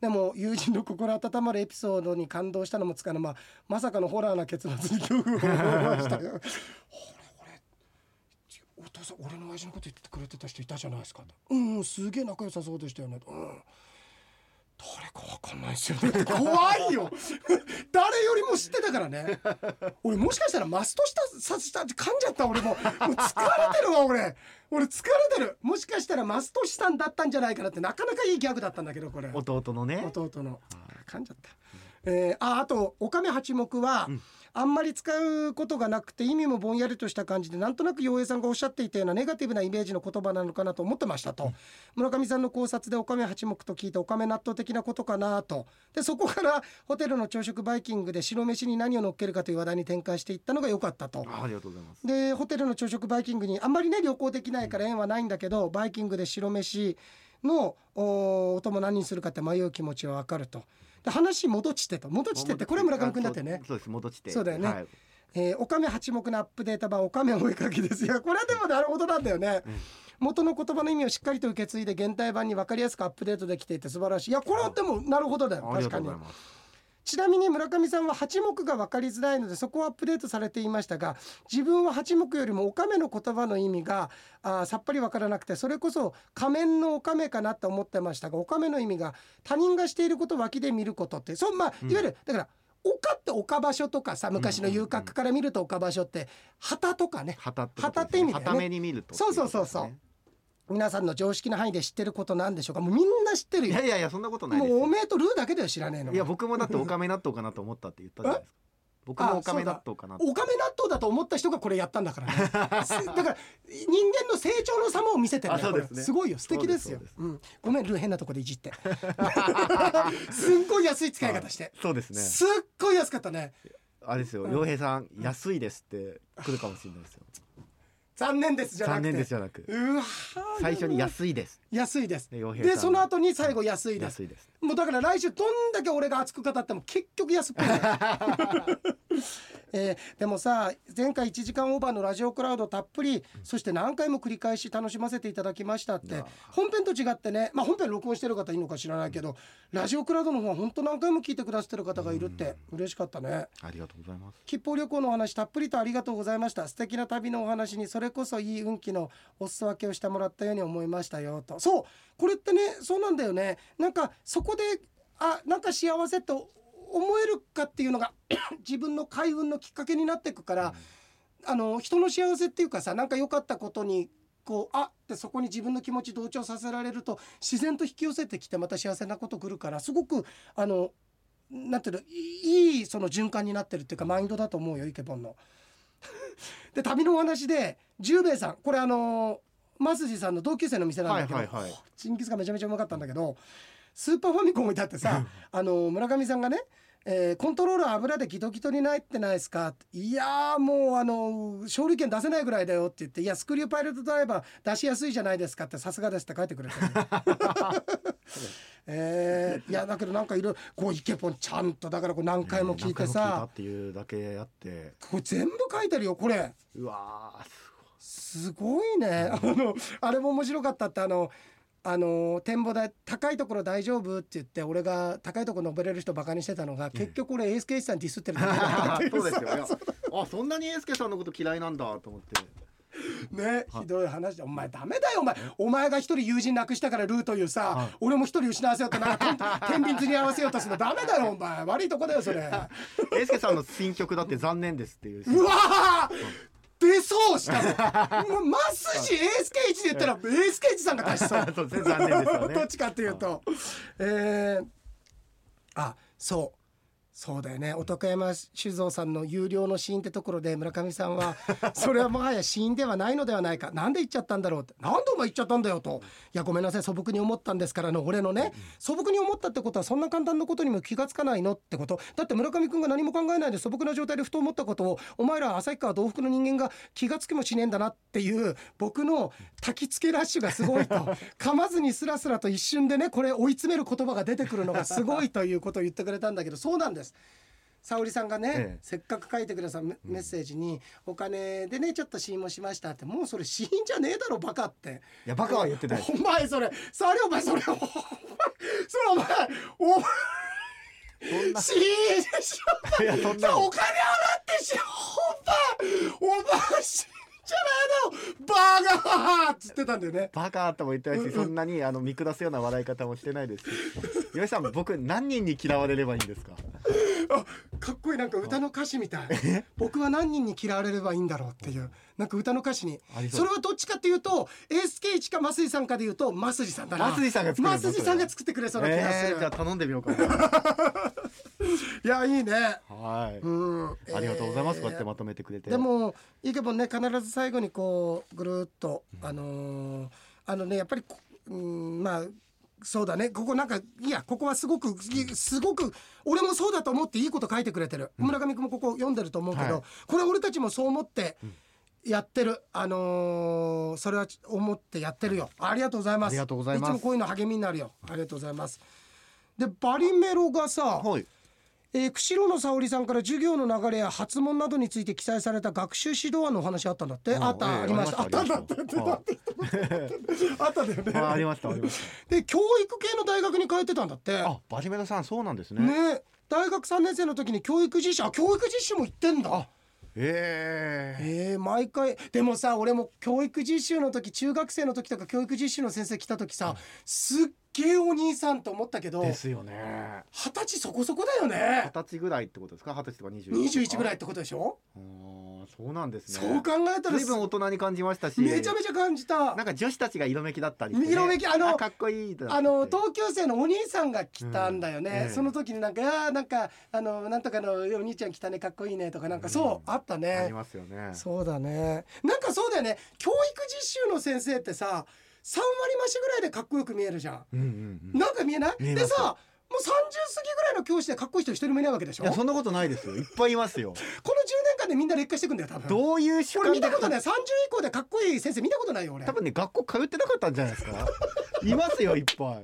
でも友人の心温まるエピソードに感動したのもつかの、まあ、まさかのホラーな結末に恐怖を覚えましたよ。さん俺の親父のこと言ってくれてた人いたじゃないですか。と「うんうんすげえ仲良さそうでしたよね」うん。誰かわかんないですよね。っ て怖いよ。誰よりも知ってたからね。俺もしかしたらマストしたさした噛んじゃった。俺ももう疲れてるわ俺。俺疲れてる。もしかしたらマストしたんだったんじゃないかなってなかなかいいギャグだったんだけどこれ。弟のね。弟の。噛んじゃった。えーああとおかめ八目は、うんあんまり使うことがなくて意味もぼんやりとした感じでなんとなく洋平さんがおっしゃっていたようなネガティブなイメージの言葉なのかなと思ってましたと、村上さんの考察でおかめ八目と聞いておかめ納豆的なことかなと。でそこからホテルの朝食バイキングで白飯に何を乗っけるかという話題に展開していったのが良かったと。あありがとうございます。でホテルの朝食バイキングにあんまりね旅行できないから縁はないんだけど、バイキングで白飯のお供何にするかって迷う気持ちはわかると。で話戻ちてと。戻ちてってこれ村上君だってね。そうです。戻して。そうだよね。はい。えー、おかめ八目のアップデート版おかめお絵かきですよ。これはでもなるほどなんだよね、元の言葉の意味をしっかりと受け継いで現代版に分かりやすくアップデートできていて素晴らしい。いやこれはでもなるほどだよ。確かにちなみに村上さんは八目が分かりづらいのでそこをアップデートされていましたが自分は八目よりもおかめの言葉の意味があーさっぱり分からなくてそれこそ仮面のおかめかなと思ってましたがおかめの意味が他人がしていることを脇で見ることってそうまあいわゆる、だから丘って丘場所とかさ昔の遊郭から見ると丘場所って旗とかね。旗って意味だよね。旗目に見るとそうそうそうそう皆さんの常識の範囲で知ってることなんでしょうか？もうみんな知ってるよ。いやいやいやそんなことないもですよ。うおめえとルーだけでは知らねえの。いや僕もだっておかめ納豆かなと思ったって言ったじゃないですか。僕もおかめ納豆かなとおかめ納豆だと思った人がこれやったんだから。ね すだから人間の成長の様を見せてるんだよあそうですね。これ。すごいよ。素敵ですよ。そうですうん、ごめんルー変なとこでいじって。すっごい安い使い方して、そうですね。すっごい安かったね。あれですよ。洋平さん安いですって来るかもしれないですよ残念ですじゃなくて。残念ですじゃなく。うわ最初に安いです。安いです。で洋平さんでその後に最後安いです。安いです。もうだから来週どんだけ俺が熱く語っても結局安っぽいえーでもさ前回1時間オーバーのラジオクラウドたっぷりそして何回も繰り返し楽しませていただきましたって本編と違ってねまあ本編録音してる方いるのか知らないけどラジオクラウドの方は本当何回も聞いてくださってる方がいるって嬉しかったね。ありがとうございます。吉報旅行のお話たっぷりとありがとうございました。素敵な旅のお話にそれこそいい運気のお裾分けをしてもらったように思いましたよと。そうこれってねそうなんだよね。なんかそこであなんか幸せと思えるかっていうのが 自分の開運のきっかけになっていくから、あの人の幸せっていうかさなんか良かったことにこうあってそこに自分の気持ち同調させられると自然と引き寄せてきてまた幸せなこと来るからすごくあのなんていうのいいその循環になってるっていうかマインドだと思うよイケボンの。で旅のお話で十兵衛さんこれあのマスジさんの同級生の店なんだけど、はいはいはい。ジンギスカンめちゃめちゃうまかったんだけどスーパーファミコン置いてあってさあの村上さんがねえーコントローラー油でギトギトになってないですか?」いやーもうあの勝利権出せないぐらいだよ」って言って「いやスクリューパイロットドライバー出しやすいじゃないですか」って「さすがです」って書いてくれて、ね えーいやだけどなんかいろいろこうイケポンちゃんとだからこう何回も聞いて何回も聞いたさっていうだけあって。これ全部書いてるよこれ。うわーすすごいね。あのあれも面白かったってあの。あの展望台高いところ大丈夫って言って俺が高いところ登れる人バカにしてたのが結局俺エースケイチさんディスってる そうですよ。あそんなに英介さんのこと嫌いなんだと思ってねひどい話。でお前ダメだよ。お前お前が一人友人亡くしたからルーというさ、はい。俺も一人失わせようとなんか天 天秤に合わせようとするのダメだよお前。悪いとこだよそれ。英介さんの新曲だって残念ですっていう。うわー出そうしかももうマスジエースケイチで言ったらエースケイチさんが出しそう。どっちかっていうと、えー、あそうそうだよね。男山酒造さんの有料の死因ってところで村上さんは それはもはや死因ではないのではないか。なんで言っちゃったんだろうって。なんでお前言っちゃったんだよと。いやごめんなさい。素朴に思ったんですからの俺のね。素朴に思ったってことはそんな簡単なことにも気がつかないのってこと。だって村上君が何も考えないで素朴な状態でふと思ったことをお前ら旭川同福の人間が気がつきもしねえんだなっていう僕の焚き付けラッシュがすごいと。噛まずにスラスラと一瞬でねこれ追い詰める言葉が出てくるのがすごいということを言ってくれたんだけどそうなんです。沙織さんがね、ええ。せっかく書いてくださるメメッセージに、お金でねちょっと試飲もしましたってもうそれ試飲じゃねえだろバカって。いやバカは言ってない。ですお前それそれお前それお前それお前お前そんな。試飲しいやそんな。お金払ってしお前。お前死んじゃないのバカっつってたんだよね。バカとも言ってないしそんなにあの見下すような笑い方もしてないですし。岩井さん僕何人に嫌われればいいんですか？かっこいい。なんか歌の歌詞みたい。僕は何人に嫌われればいいんだろうっていう。なんか歌の歌詞に。それはどっちかっていうと ASK1 か増井さんかでいうと増井さんだな。増井さんが作さんが作ってくれそうな気がする、えーじゃあ頼んでみようかな。いやいいね。はい、うん。ありがとうございます、えーこうやってまとめてくれて。でもイケボンね必ず最後にこうぐるっと、あのーあのねやっぱりこうんまあそうだね。ここなんかいやここはすごくいすごく俺もそうだと思っていいこと書いてくれてる、村上君もここ読んでると思うけど、はい。これ俺たちもそう思ってやってる、あのーそれは思ってやってるよ。ありがとうございます。ありがとうございます。つもこういうの励みになるよ。ありがとうございます。でバリメロがさ、はいえー、釧路の沙織さんから授業の流れや発問などについて記載された学習指導案のお話あったんだって、うんあった、ええありました。ああったんりました。だってだってあったんだよねあありましたありましで教育系の大学に通ってたんだってたあバジメロさんそうなんですねね大学3年生の時に教育実習あ教育実習も行ってんだあえええー、毎回でもさ俺も教育実習の時中学生の時とか教育実習の先生来た時さすっげえお兄さんと思ったけど二ですよね。十歳そこそこだよ二ね十歳ぐらいってことですか？二十歳とか二十21ぐらいってことでしょ、あーそうなんですね。そう考えたら随分大人に感じましたし。めちゃめちゃ感じた。なんか女子たちが色めきだったりね、色めきあのかっこいいあの同級生のお兄さんが来たんだよね、うん。ええその時になんか「あーなんかあのなんとかのお兄ちゃん来たねかっこいいね」とかなんかそう、うんあったありねますよね。そうだね。なんかそうだよね。教育実習の先生ってさ3割増しぐらいでかっこよく見えるじゃん、うんうんうん。なんか見えない？でさもう30過ぎぐらいの教師でかっこいい人一人もいないわけでしょ？この10いやそんなことないですよ。いっぱいいますよ。年間でみんな劣化していくんだよ多分。どういう主俺観で見たことない。30以降でかっこいい先生見たことないよ俺。多分ね学校通ってなかったんじゃないですか？いますよいっぱ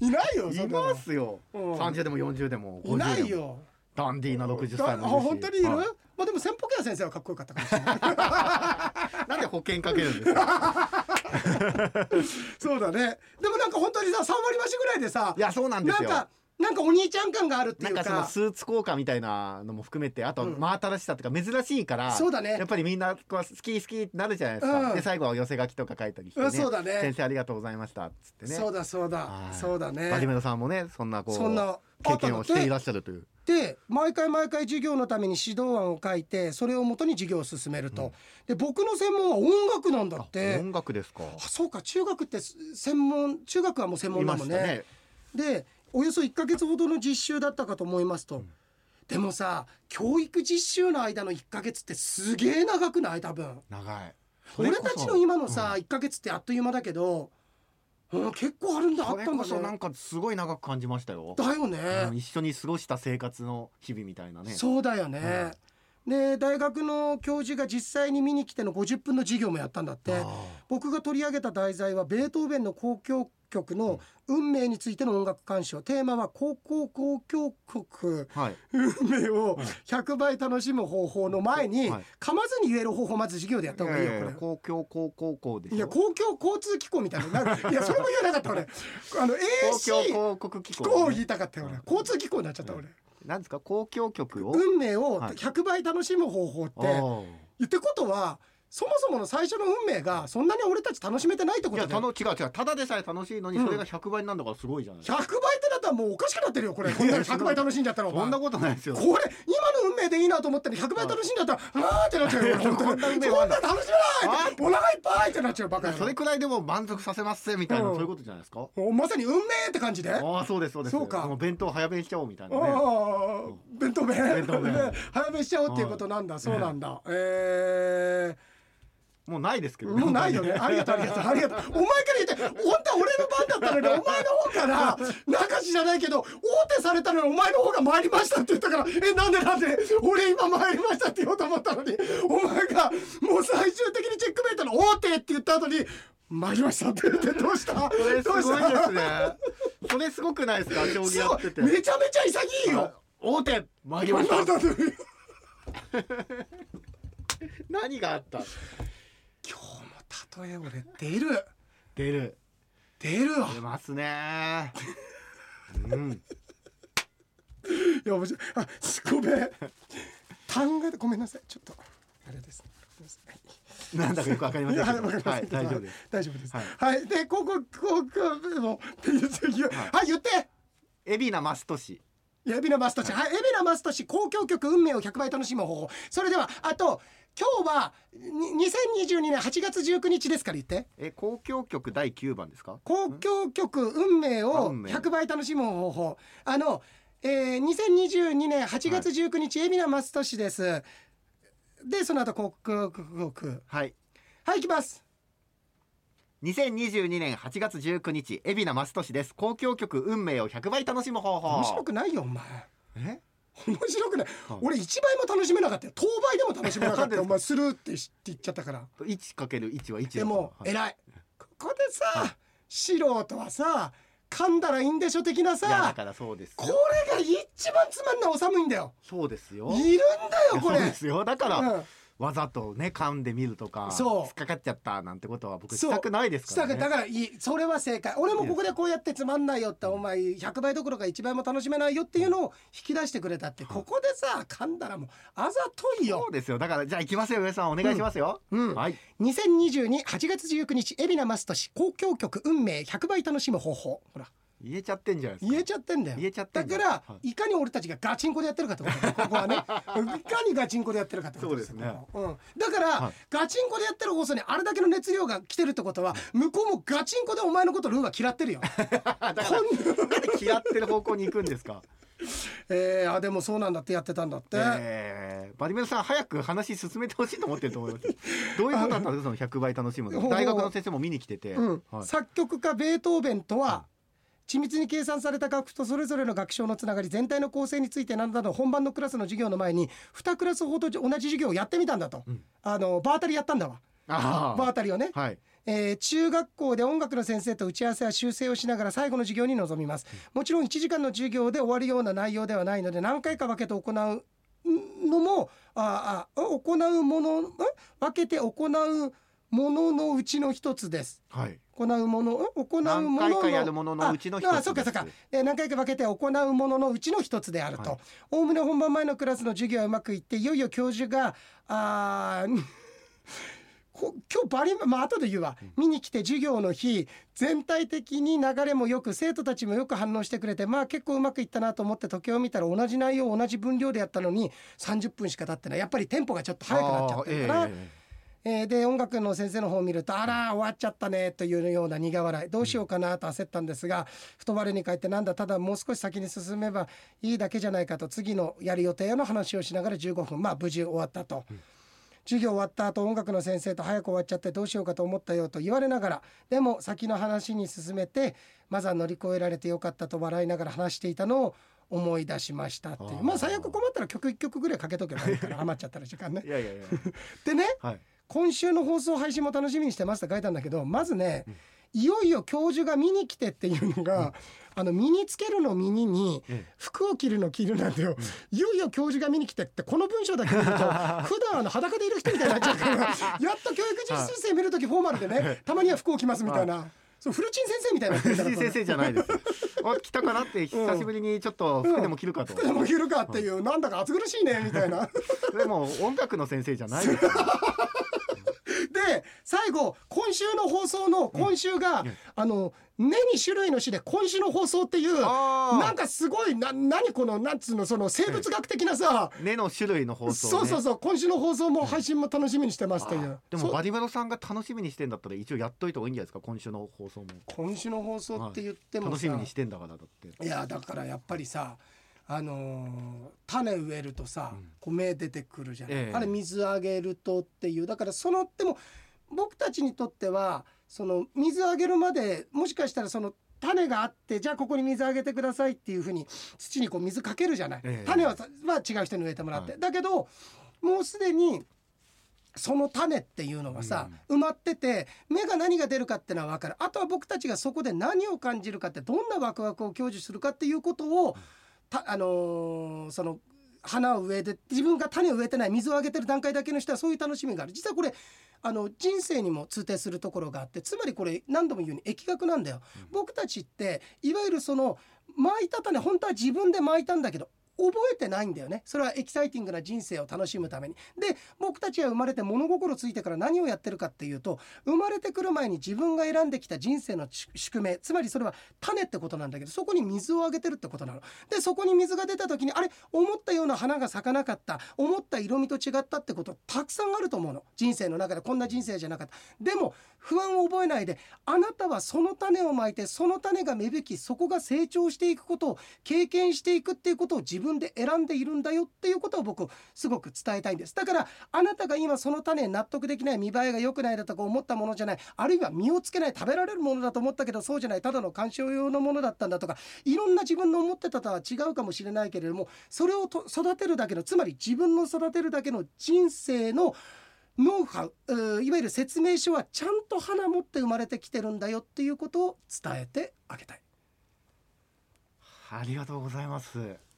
い。ないよいますよ。うん。30でも40でも50でもいないよ。ダンディーな60だあ歳もい本当にいる、はい。まあでも先方ケア先生はかっこよかったかもしれない。なんで保険かけるんですか？そうだね。でもなんか本当にさ3割増しぐらいでさいやそうなんですよ。なんかなんかお兄ちゃん感があるってないんうか。かそのスーツ効果みたいなのも含めてあとうん。真新しさとか珍しいから、そうだね。やっぱりみんなこう好き好きってなるじゃないですか、うんで最後は寄せ書きとか書いたりして、ね。うんそうだね。先生ありがとうございましたっつってね。そうだそうだ。はい。そうだね。バジメロさんもねそんなこうそんな経験をしていらっっしゃるという。で毎回毎回授業のために指導案を書いてそれをもとに授業を進めると、で僕の専門は音楽なんだって。音楽ですか。あそうか。中学って専門中学はもう専門いだもんね。ね。でおよそ1ヶ月ほどの実習だったかと思いますと、でもさ教育実習の間の1ヶ月ってすげえ長くない？多分。長い。俺たちの今のさ、うん。1ヶ月ってあっという間だけど、うん、結構あるんだ。あったんだね。なんかすごい長く感じましたよ、だよね、うん一緒に過ごした生活の日々みたいなね。そうだよね、で大学の教授が実際に見に来ての50分の授業もやったんだって。あ僕が取り上げた題材はベートーベンの交響曲の運命についての音楽鑑賞。テーマは高校交響曲。ーはい。運命を100倍楽しむ方法の前に、はい。噛まずに言える方法をまず授業でやった方がいいよこれ。公共高校校でいや公共交通機構みたいな。いやそれも言わなかった俺。あの公共 AC 広告機構言いたかったよ俺。交通機構になっちゃった俺。なんですか？公共局を？運命をはい。100倍楽しむ方法ってあー。言ってことはそもそもの最初の運命がそんなに俺たち楽しめてないってこいやとだよ。たの違う違う。ただでさえ楽しいのにうん。それが100倍になるんだからすごいじゃない、100倍ってなったらもうおかしくなってるよこれ。こんなに100倍楽しんじゃったらそんなことないですよ。これ今の運命でいいなと思ったら100倍楽しんじゃったらあーってなっちゃうよ本当にこんな楽しめないお腹いっぱいってなっちゃうバカそれくらいでも満足させますぜみたいな、うん。そういうことじゃないですか。まさに運命って感じで。あああそうですそうです。そうか。もう弁当早弁しちゃおうみたいなね。あ弁当麺弁当麺 早めしちゃおうっていうことなんだ。そうなんだ。えもうないですけーどもうないよね。ありがとうありがとうありがとう。お前から言って本当は俺の番だったのにお前の方から なんか知らないけど大手されたのにお前の方が参りましたって言ったからえなんでなんで？俺今参りましたって言おうと思ったのにお前がもう最終的にチェックメイトの大手って言った後に参りましたって言ってどうした？それすごいですね。それすごくないですか？将棋すごやってて。いめちゃめちゃ潔いよ。大手参りました。何があった？今日も例え俺出る。出る。出るわ。出ますね。うん。いや面白い。あごめん。単がごめんなさい。ちょっとあれですなんだかよくわかりませんけど。はい大丈夫です。大丈夫です。ははい。い、でここここもはい。言って。海老名マスト氏海老名マスト氏はい海老名マスト氏交響曲運命を100倍楽しむ方法。それではあと今日はに2022年8月19日ですから言って。え交響曲第9番ですか？交響曲運命あを運命。100倍楽しむ方法。あの、えー、2022年8月19日、海老名マスト氏です。でその後交響曲はい。はい行きます。2022年8月19日海老名マスト氏です。交響曲運命を100倍楽しむ方法。面白くないよお前。え？面白くない、はい。俺1倍も楽しめなかったよ。当倍でも楽しめなかったよ。お前するって知って言っちゃったから。1かける1は1でもはい。偉い。ここでさ、はい。素人はさ噛んだらいいんでしょ的ないやださからそうですこれが一番つまんないお寒いんだよ。そうですよ。いるんだよこれ。そうですよ。だから、うんわざとね噛んでみるとかそう。引っかかっちゃったなんてことは僕したくないですからね。したかだからいいそれは正解。俺もここでこうやってつまんないよってお前100倍どころか1倍も楽しめないよっていうのを引き出してくれたってここでさ噛んだらもうあざといよ。そうですよ。だからじゃあ行きますよ。上さん。お願い。しますよ、うんはい20228月19日海老名マスト氏交響曲運命100倍楽しむ方法。ほら言えちゃってんじゃないですか。言えちゃってんだよ。言えちゃってんだだから、、はい。かに俺たちがガチンコでやってるかってことここはね。いかにガチンコでやってるかってことですよそうですね。うん、だから、はい。ガチンコでやってる放送にあれだけの熱量が来てるってことは向こうもガチンコでお前のことルーは嫌ってるよ。だからこんなんで嫌ってる方向に行くんですか？えー、あでもそうなんだってやってたんだって、えー、バリメロさん早く話進めてほしいと思ってると思います どういうことだったんですかその100倍楽しむの。大学の先生も見に来てて、うん。はい。作曲家ベートーベンとは緻密に計算された楽譜とそれぞれの楽章のつながり全体の構成についてなどなど本番のクラスの授業の前に2クラスほど同じ授業をやってみたんだと、うん。あの場当たりやったんだわ。あ場当たりをね、あはい。えー中学校で音楽の先生と打ち合わせや修正をしながら最後の授業に臨みます、もちろん1時間の授業で終わるような内容ではないので何回か分けて行うのもああ行うものん？分けて行うもののうちの一つです。はい行うものん？行うものの。何回かやるもののうちの一つああそうかそうか、えー何回か分けて行うもののうちの一つであると。はい。おおむね本番前のクラスの授業はうまくいっていよいよ教授があ 今日バリまあ後で言うわ。見に来て授業の日全体的に流れもよく生徒たちもよく反応してくれてまあ結構うまくいったなと思って時計を見たら同じ内容同じ分量でやったのに30分しか経ってない。やっぱりテンポがちょっと速くなっちゃってるから、ええーで音楽の先生の方を見ると「あら終わっちゃったね」というような苦笑い。どうしようかなと焦ったんですがふと我に返ってなんだただもう少し先に進めばいいだけじゃないかと次のやる予定の話をしながら15分まあ無事終わったと。授業終わった後音楽の先生と早く終わっちゃってどうしようかと思ったよと言われながらでも先の話に進めてまずは乗り越えられてよかったと笑いながら話していたのを思い出しましたっていう。まあ最悪困ったら曲1曲ぐらいかけとけばいいから余っちゃったら時間ね。え。いやいやいや。でねはい今週の放送配信も楽しみにしてますって書いたんだけどまずね、いよいよ教授が見に来てっていうのが、あの身につけるの身ににえ服を着るの着るなんだよ、いよいよ教授が見に来てってこの文章だけ見ると 普段あの裸でいる人みたいになっちゃうから やっと教育実習生見るときフォーマルでね。たまには服を着ますみたいな。そうフルチン先生みたいな藤井先生じゃないですよ。あ来たかなって久しぶりにちょっと服でも着るかと、服でも着るかっていう、なんだか暑苦しいねみたいな。でも音楽の先生じゃないですよで最後今週の放送の今週が、うん。あの根に種類の種で今週の放送っていうなんかすごいな何このなんつうのその生物学的なさ、根の種類の放送、ね、そうそうそう今週の放送も配信も楽しみにしてますっていうでもバディメロさんが楽しみにしてんだったら一応やっといた方がいいんじゃないですか今週の放送も。今週の放送って言ってもさ、楽しみにしてんだからだって。いやだからやっぱりさあのー種植えるとさ、うん。こう芽出てくるじゃない、ええ。あれ水あげるとっていう。だからそのでも僕たちにとってはその水あげるまでもしかしたらその種があってじゃあここに水あげてくださいっていうふうに土にこう水かけるじゃない、ええ。種はさは違う人に植えてもらって、はい。だけどもうすでにその種っていうのはさ、埋まってて芽が何が出るかってのは分かる。あとは僕たちがそこで何を感じるかってどんなワクワクを享受するかっていうことをたあのーその花を植えて自分が種を植えてない水をあげてる段階だけの人はそういう楽しみがある。実はこれあの人生にも通底するところがあってつまりこれ何度も言うように疫学なんだよ、僕たちっていわゆるその巻いた種本当は自分で巻いたんだけど覚えてないんだよね。それはエキサイティングな人生を楽しむために。で僕たちは生まれて物心ついてから何をやってるかっていうと生まれてくる前に自分が選んできた人生の宿命。つまりそれは種ってことなんだけどそこに水をあげてるってことなの。でそこに水が出た時にあれ思ったような花が咲かなかった。思った色味と違ったってことたくさんあると思うの。人生の中でこんな人生じゃなかった。でも不安を覚えないであなたはその種をまいてその種が芽吹きそこが成長していくことを経験していくっていうことを自分分で選んでいるんだよっていうことを僕すごく伝えたいんです。だからあなたが今その種納得できない見栄えが良くないだとか思ったものじゃない。あるいは実をつけない食べられるものだと思ったけどそうじゃない。ただの鑑賞用のものだったんだとか。いろんな自分の思ってたとは違うかもしれないけれどもそれをと育てるだけのつまり自分の育てるだけの人生のノウハウいわゆる説明書はちゃんと花持って生まれてきてるんだよっていうことを伝えてあげたい。ありがとうございます。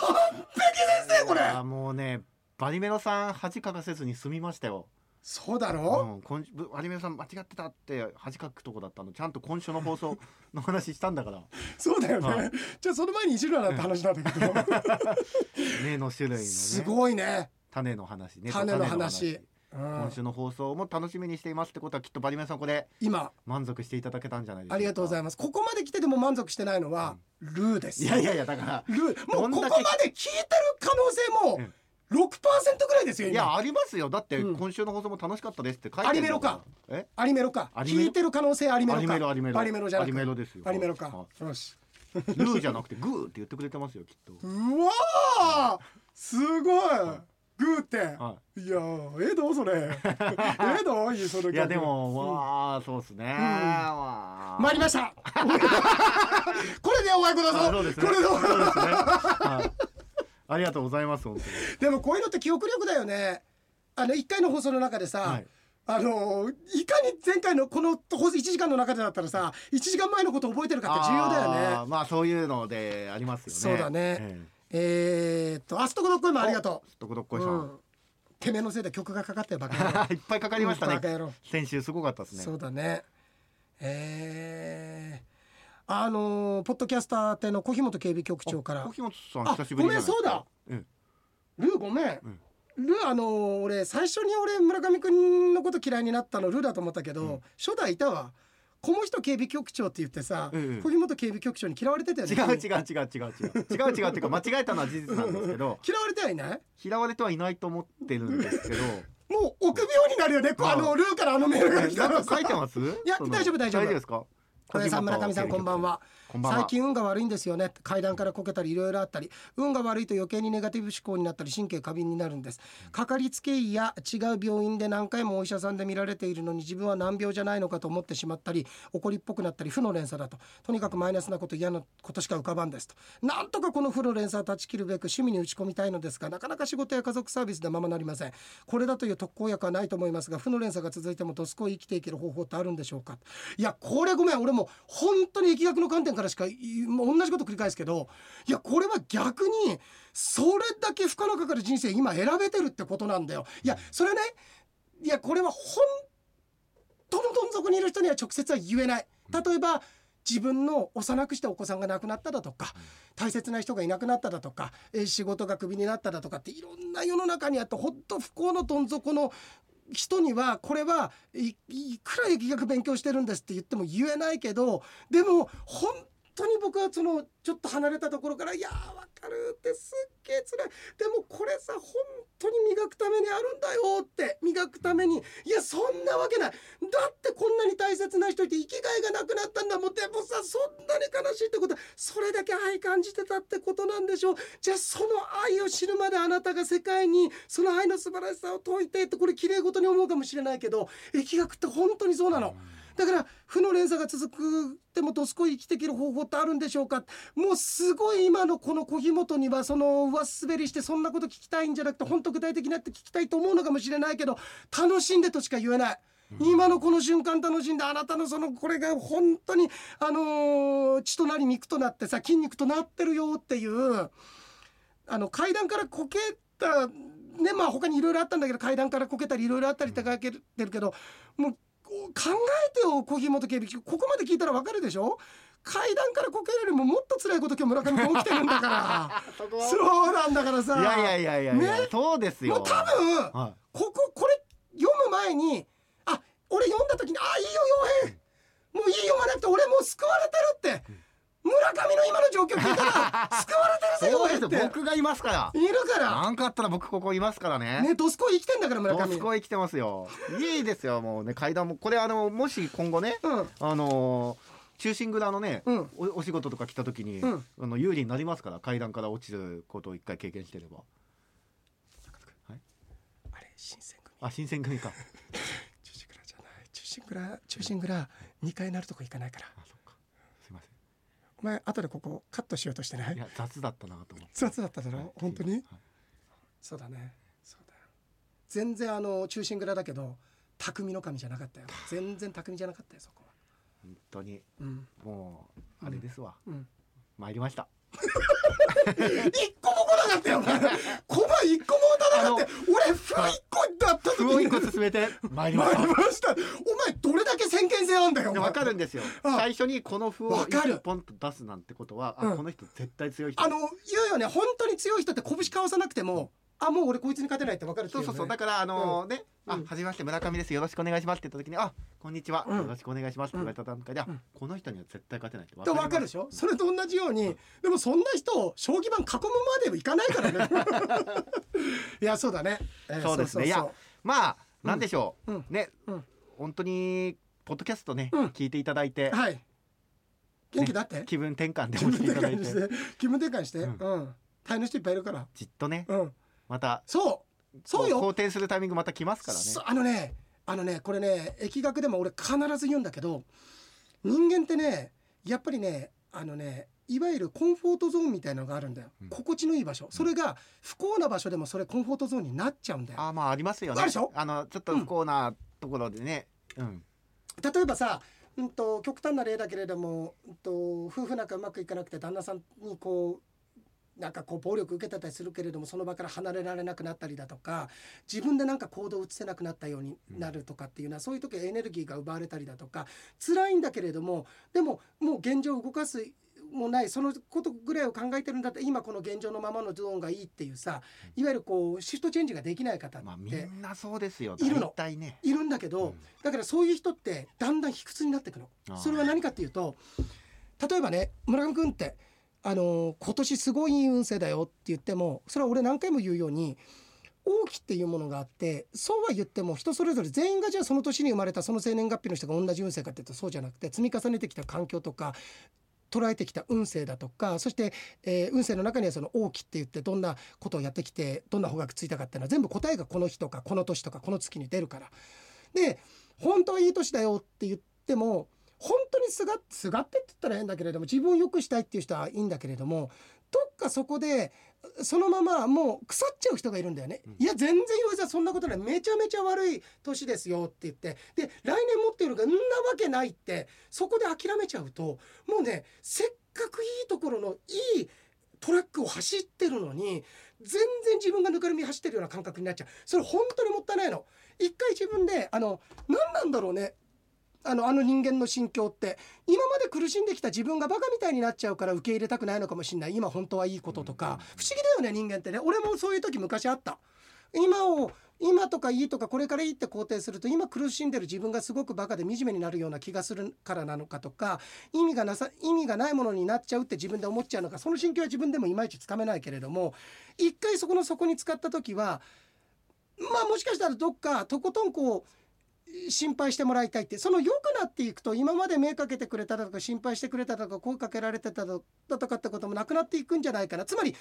完璧ですねこれ。あもうねバリメロさん恥かかせずに済みましたよ。そうだうろ、ん、今バリメロさん間違ってたって恥かくとこだったの。ちゃんと今週の放送の話したんだから。そうだよね、はい。じゃあその前に石浦だって話なんだけど。根の種類のね。すごいね、種の話ね種の話。うん今週の放送も楽しみにしていますってことはきっとバリメロさんこれ今。満足していただけたんじゃないでしょうか。ありがとうございます。ここまで来てでも満足してないのは、ルーです。いやいやいやだからルー。もうここまで聞いてる可能性もうん。6%ぐらいですよ今。いやありますよ。だってうん。今週の放送も楽しかったですって書いてアリメロか。え？アリメロか。聞いてる可能性アリメロか。アリメロアリメロ。アリメロじゃなくアリメロですよ。アリメロか。はよし。いルーじゃなくてグーって言ってくれてますよきっと。うわー！すごいグーって。はい。やーええどうそれ。ええどいいそれいいやでもうん。ま あそうですね。まあ参りました。これでお前ください。これでありがとうございます本当に。でもこういうのって記憶力だよね。あの1回の放送の中でさ、はい。あのいかに前回のこの放送1時間の中でだったらさ1時間前のこと覚えてるかって重要だよあねーまあそういうのでありますよね。そうだね。ええー、っとあすとこどっこいもありがとえどこどっこう、いさうん。ん、てめえのせいで曲がかかってるバカ野郎いっぱいかかりましたね。先週すごかったですね。そうだね。えー、あのーポッドキャスターっての小日本警備局長から。小日本さん久しぶりごめんそうだ。うんルーごめん、うん。ルーあのー俺最初に俺村上くんのこと嫌いになったのルーだと思ったけど、うん。初代いたわこの人警備局長って言ってさ、うん、小木本警備局長に嫌われてたよね違う違う違う違う違う。違う違うっていうか間違えたのは事実なんですけど。嫌われてはいない？嫌われてはいないと思ってるんですけど。もう臆病になるよね、あのルーからあのメールが来たら書いてます？いや大丈夫大丈夫。大丈夫ですか？小木さん村上さんこんばんは。最近運が悪いんですよね。階段からこけたりいろいろあったり。運が悪いと余計にネガティブ思考になったり神経過敏になるんです。かかりつけ医や違う病院で何回もお医者さんで見られているのに自分は難病じゃないのかと思ってしまったり怒りっぽくなったり負の連鎖だと。とにかくマイナスなこと嫌なことしか浮かばんですと。なんとかこの負の連鎖を断ち切るべく趣味に打ち込みたいのですがなかなか仕事や家族サービスでままなりません。これだという特効薬はないと思いますが負の連鎖が続いてもどすこい生きていける方法ってあるんでしょうか。いやこれごめん。俺も本当に疫学の観点からしかいもう同じこと繰り返すけどいやこれは逆にそれだけ負荷のかかる人生今選べてるってことなんだよ。いやそれねいやこれは本当のどん底にいる人には直接は言えない。例えば自分の幼くしたお子さんが亡くなっただとか大切な人がいなくなっただとかえー仕事がクビになっただとかっていろんな世の中にあって本当不幸のどん底の人にはこれはいいくら疫学勉強してるんですって言っても言えないけどでも本当に僕はそのちょっと離れたところから「いやーわかる」ってすっげえ辛い。でもこれさ本当に磨くためにあるんだよって磨くために。いやそんなわけない。だってこんなに大切な人いて生きがいがなくなったんだもん。でもさそんなに悲しいってことはそれだけ愛感じてたってことなんでしょう。じゃあその愛を知るまであなたが世界にその愛の素晴らしさを説いてってこれ綺麗事に思うかもしれないけど疫学って本当にそうなの。だから負の連鎖が続くでもどすこい生きていける方法ってあるんでしょうか？もうすごい今のこの小木本にはその上滑りしてそんなこと聞きたいんじゃなくて本当具体的になって聞きたいと思うのかもしれないけど楽しんでとしか言えない。今のこの瞬間楽しんであなたのそのこれが本当にあのー血となり肉となってさ筋肉となってるよっていうあの階段からこけたねまあ他にいろいろあったんだけど階段からこけたりいろいろあったりって書けてるけどもう考えてよ小木本警備ここまで聞いたらわかるでしょ？階段からこけるよりももっと辛いこと今日村上君起きてるんだから。そうなんだからさ。いやいやいやいやね？そうですよ。もう多分はこここれ読む前にあ俺読んだ時にあいいよ傭兵。もういい読まなくて俺もう救われてるって村上の今の状況聞いたら 救われてい、そうるぜ傭兵って。です僕がいますから。いるから。なんかあったら僕ここいますからね。ねドスコイ生きてんだから村上。ドスコイ来てますよ。いいですよもうね。階段もこれあのもし今後ねうん。あのー中心蔵のね、うん。おお仕事とか来た時に、うん。あの有利になりますから階段から落ちることを一回経験してれば。あれ新選組。あ新選組か。中心蔵じゃない。中心蔵中心蔵2階になるとこ行かないから。あそ前後でここカットしようとしてない？んいや雑だったなと思って。雑だっただろ、はい。本当に？はい。そうだね。そうだよ。全然あの中心蔵だけど匠の神じゃなかったよ。全然匠じゃなかったよそこは。本当に。うん。もうあれですわ、うん。参りました 一個も来なかったよコマ一個も打たなかったよ。俺歩一個だった時歩を一に個進めて。参りました。参りました。お前どれだけ先見性あんだよわかるんですよ。あ最初にこの歩をわかる。一ポンと出すなんてことは、うこの人絶対強い人。あの言うよね。本当に強い人って拳かわさなくてもあもう俺こいつに勝てないって分かるっていそうそうそう。だかからあのね、うん。あはじめまして村上です。よろしくお願いしますって言った時にあこんにちは、うんよろしくお願いしますって言われた段階で、あうん。この人には絶対勝てないってと分かるでしょ？ょそれと同じようにでもそんな人を将棋盤囲むまではいかないからね。いやそうだね、えーそうですね。いやまあなんでしょう、うん。ね、うん。本当にポッドキャストね、うん。聞いていただいて、はい。元気だって、気分転換で気分もしていただい転換して。て気分転換して、ううんん。大変な人いっぱいいるから。じっとね。うんまたそう。そうよ。こ好転するタイミングまた来ますからね。そあのねあのねこれね疫学でも俺必ず言うんだけど人間ってねやっぱりねあのねいわゆるコンフォートゾーンみたいなのがあるんだよ、うん。心地のいい場所。それが不幸な場所でもそれコンフォートゾーンになっちゃうんだよ。あまあありますよね。あるでしょ？あのちょっと不幸なところでね、うん。例えばさ、うん、と極端な例だけれども、うん、と夫婦仲うまくいかなくて旦那さんにこうなんかこう暴力受けてたりするけれどもその場から離れられなくなったりだとか自分でなんか行動を移せなくなったようになるとかっていうのは、そういう時はエネルギーが奪われたりだとか辛いんだけれどもでももう現状を動かすもないそのことぐらいを考えてるんだって今この現状のままのゾーンがいいっていうさいわゆるこうシフトチェンジができない方って、まあみんなそうですよ。いるの。ね。いるんだけど、うん。だからそういう人ってだんだん卑屈になっていくの。それは何かっていうと例えばね村上君ってあの今年すごいいい運勢だよって言ってもそれは俺何回も言うように王気っていうものがあってそうは言っても人それぞれ全員がじゃあその年に生まれたその生年月日の人が同じ運勢かっていうとそうじゃなくて積み重ねてきた環境とか捉えてきた運勢だとかそして、えー運勢の中にはその王気って言ってどんなことをやってきてどんな方角ついたかっていうのは全部答えがこの日とかこの年とかこの月に出るから。で本当はいい年だよって言っても本当にすがすがってって言ったら変だけれども自分を良くしたいっていう人はいいんだけれどもどっかそこでそのままもう腐っちゃう人がいるんだよね。うん。いや全然岩井さんそんなことない。めちゃめちゃ悪い年ですよって言ってで来年持ってるがんなわけないってそこで諦めちゃうともうねせっかくいいところのいいトラックを走ってるのに全然自分がぬかるみ走ってるような感覚になっちゃう。それ本当にもったいないの。一回自分であの何なんだろうねあのあの人間の心境って今まで苦しんできた自分がバカみたいになっちゃうから受け入れたくないのかもしれない。今本当はいいこととか、うん。不思議だよね人間ってね。俺もそういう時昔あった。今を今とかいいとかこれからいいって肯定すると今苦しんでる自分がすごくバカで惨めになるような気がするからなのかとか意味がなさ意味がないものになっちゃうって自分で思っちゃうのかその心境は自分でもいまいちつかめないけれども一回そこの底に使った時はまあもしかしたらどっかとことんこう心配してもらいたいって。その良くなっていくと今まで目かけてくれただとか心配してくれただとか声かけられてただとかってこともなくなっていくんじゃないかな。つまり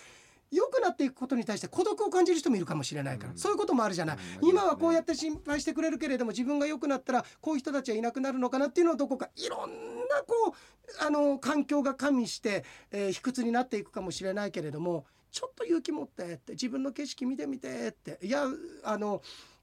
良くなっていくことに対して孤独を感じる人もいるかもしれないから、うん。そういうこともあるじゃない、うん。今はこうやって心配してくれるけれども自分が良くなったらこういう人たちはいなくなるのかなっていうのをどこかいろんなこうあの環境が加味して、えー卑屈になっていくかもしれないけれどもちょっと勇気持ってって自分の景色見てみてっていやあの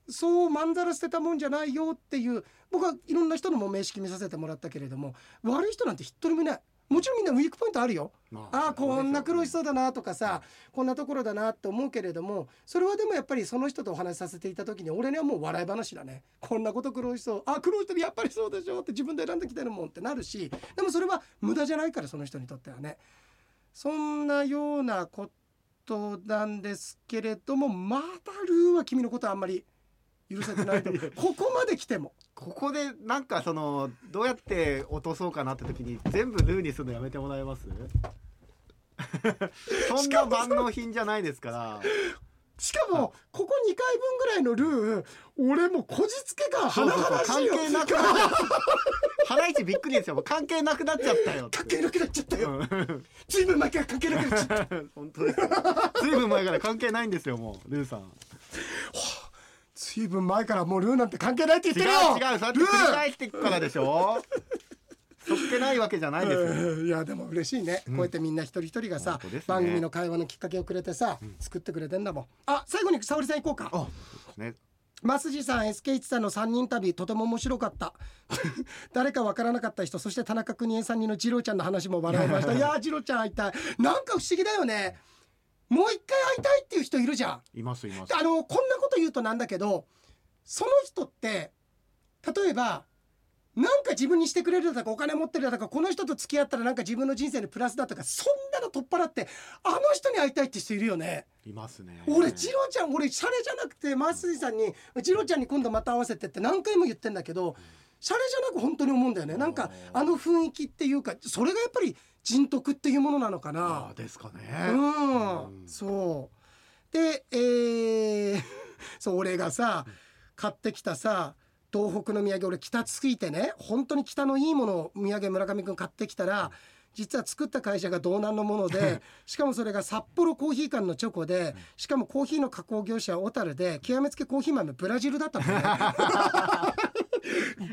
そうまんざら捨てたもんじゃないよっていう僕はいろんな人のも名式見させてもらったけれども悪い人なんて一人もいない。もちろんみんなウィークポイントあるよ。まああこんな苦労しうそうだなとかさこんなところだなって思うけれどもそれはでもやっぱりその人とお話しさせていた時に俺にはもう笑い話だね。こんなこと苦労しそう。あ苦労してるやっぱりそうでしょって自分で選んできてるもんってなるしでもそれは無駄じゃないからその人にとってはね。そんなようなことなんですけれどもまだルーは君のことはあんまり許せてないと。ここまで来ても。ここでなんかそのどうやって落とそうかなって時に全部ルーにするのやめてもらえます？そんな万能品じゃないですから。しかもここ2回分ぐらいのルー俺もうこじつけ感そうそうそう。甚だしいよ関係なく。なっちゃったハライチびっくりですよ。関係なくなっちゃったよ関係なくなっちゃったよ。うん。ずいぶん前から関係なくなっちゃった。本当ですよ。ずいぶん前から関係ないんですよもうルーさんずいぶん前からもうルーなんて関係ないって言違ってるよ！う違う。そうやって繰り返していくからでしょ？そっけないわけじゃないですよ。うんいやでも嬉しいね、こうやってみんな一人一人がさ、本当ですね。番組の会話のきっかけをくれてさ、作ってくれてんだもん。あ最後に沙織さん行こうか。あね。増地さん SK1 さんの3人旅とても面白かった。誰かわからなかった人そして田中邦衛さんにの次郎ちゃんの話も笑いました。いやー次郎ちゃん会いたい。なんか不思議だよねもう一回会いたいっていう人いるじゃん。いますいます。あのこんなこと言うとなんだけどその人って例えばなんか自分にしてくれるだとかお金持ってるだとかこの人と付き合ったらなんか自分の人生にプラスだとかそんなの取っ払ってあの人に会いたいって人いるよね。いますね。俺次郎ちゃん俺シャレじゃなくて増井さんに「次郎ちゃんに今度また会わせて」って何回も言ってんだけどシャレじゃなく本当に思うんだよね。なんかあの雰囲気っていうかそれがやっぱり人徳っていうものなのかな。あ。ですかね。うん、うん。そう。でえー そう俺がさ買ってきたさ東北の土産俺北ついてね本当に北のいいものを土産村上くん買ってきたら実は作った会社が道南のもので しかもそれが札幌コーヒー館のチョコでしかもコーヒーの加工業者は小樽で極めつけコーヒー豆ブラジルだったもんね。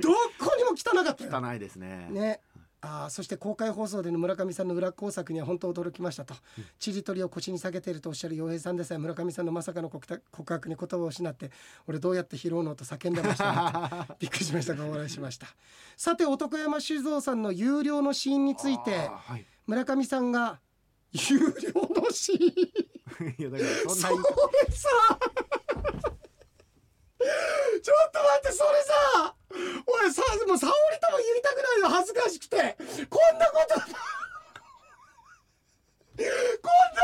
どこにも汚かったよ。汚いですね。ね。あーそして公開放送での村上さんの裏工作には本当驚きましたと、ちりとりを腰に下げているとおっしゃる洋平さんでさえ村上さんのまさかの告白に言葉を失って俺どうやって拾うのと叫んでました、ね、びっくりしましたがお笑いしました。さて男山酒造さんの有料のシーンについてはい。村上さんが有料のシーン。いやだからそんなそれさ ちょっと待ってそれさ俺さもう沙織とも言いたくないの恥ずかしくて。こんなこと。こんな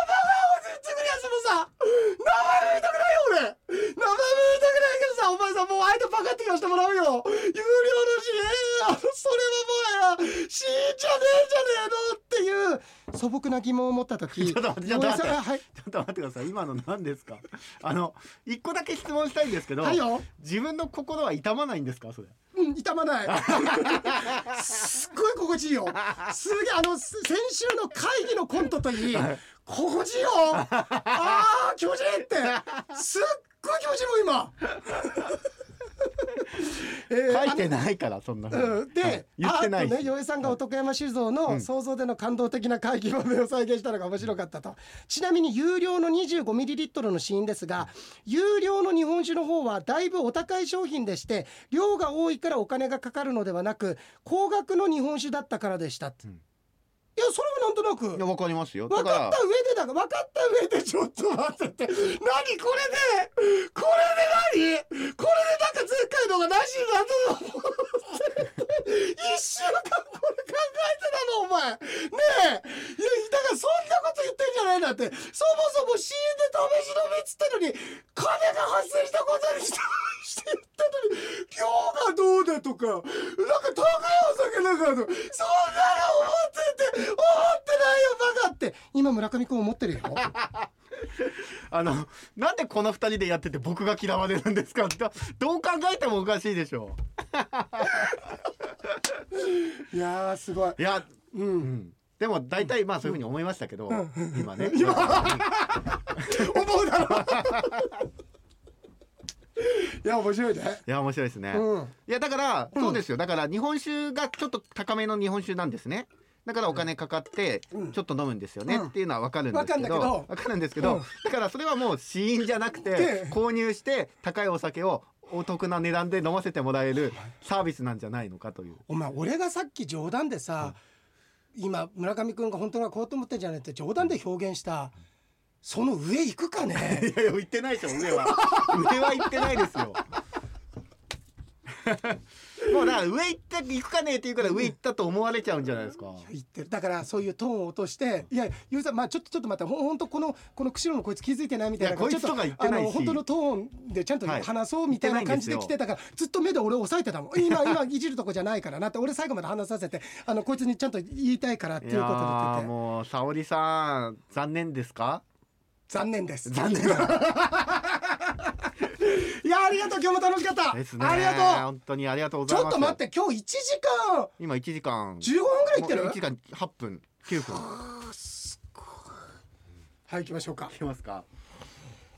バカを作るやつもさ名前も言いたくないよ俺。名前も言いたくないけどさお前さもう相手パカって言わせてもらうよ。有料の支援あのそれはもはや死んじゃねえじゃねえのっていう素朴な疑問を持った時ちょっと待ってちょっと待って。はい。ちょっと待ってください。今の何ですか？あの一個だけ質問したいんですけど、はいよ。自分の心は痛まないんですか？それうん、痛まない。すっごい心地いいよ。すげえ、あの、先週の会議のコントといい、心地いいよ。ああ、気持ちいいって。すっごい気持ちいいもん、今。えー書いてないからそんなふうで、はい。言ってないとね、洋江さんが男山酒造の想像での感動的な会議豆を再現したのが面白かったと。ちなみに有料の 25ml のシーンですが、有料の日本酒の方はだいぶお高い商品でして、量が多いからお金がかかるのではなく、高額の日本酒だったからでした。って。んいや、それはなんとなく。いやわかりますよ。だ分かった上でだから分かった上でちょっと待ってって。何これで？これで何？これでなんか前回のがなしになったと思って。一週間これ考えてたのお前。ねえ。いやだからそんなこと言ってんじゃないなって。そもそも CM で試し飲みっつったのに金が発生したことにしてして言ったのに量がどうだとか。なんか高いお酒だからとか。そんなの思ってて。思ってないよバカって。今村上君思ってるよ。あのなんでこの二人でやってて僕が嫌われるんですか？っ てどう考えてもおかしいでしょ いやーすごい。いやううん。んでも大体まあそういうふうに思いましたけど、今ね。思うだろ。いや面白いね。いや面白いですね、うん。いやだからそうですよ。だから日本酒がちょっと高めの日本酒なんですねだからお金かかってうん。ちょっと飲むんですよねうん。っていうのは分かるんですけど分かるんですけど、うん。だからそれはもう死因じゃなくてで購入して高いお酒をお得な値段で飲ませてもらえるサービスなんじゃないのかという。お前俺がさっき冗談でさ、今村上君が本当はこうと思ってんじゃないって冗談で表現したその上行くかね？いやいや行ってないでしょ上は。上は行ってないですよもうだから上行って行くかねって言うから上行ったと思われちゃうんじゃないですか。言ってる。だからそういうトーンを落としていやゆうさんまあちょっとちょっと待って。ほほんとこのこの釧路のこいつ気づいてないみたいなこいつとか言ってないし。あの本当のトーンでちゃんとはい話そうみたいな感じで来てたから、ずっと目で俺を押さえてたもん。今今いじるとこじゃないからなって俺最後まで話させてあのこいつにちゃんと言いたいからっていうことで言って。もう沙織さん残念ですか？残念です。残念 りがとう今日も楽しかった。ですね。ありがとう。本当にありがとうごちょっざいます。と待って今日1時間。今1時間。15分ぐらいいってる？もう1時間8分。9分。はい行きましょうか。いきますか。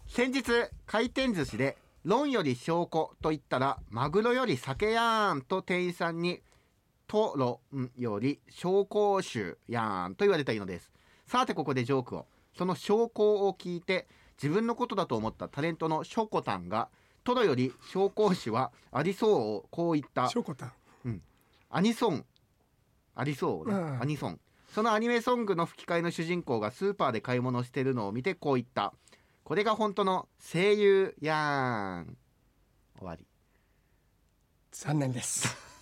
先日回転寿司で「論より証拠」と言ったら「マグロより酒やーん」と店員さんに「とろんより紹興酒やーん」と言われたいのです。さてここでジョークを。その証拠を聞いて自分のことだと思ったタレントのショコタンが「トロより紹興酒はありそう」をこう言った。しょこたん。アニソン。ありそうね、うん。アニソン。そのアニメソングの吹き替えの主人公がスーパーで買い物してるのを見てこう言った。これが本当の声優やーん。終わり。残念です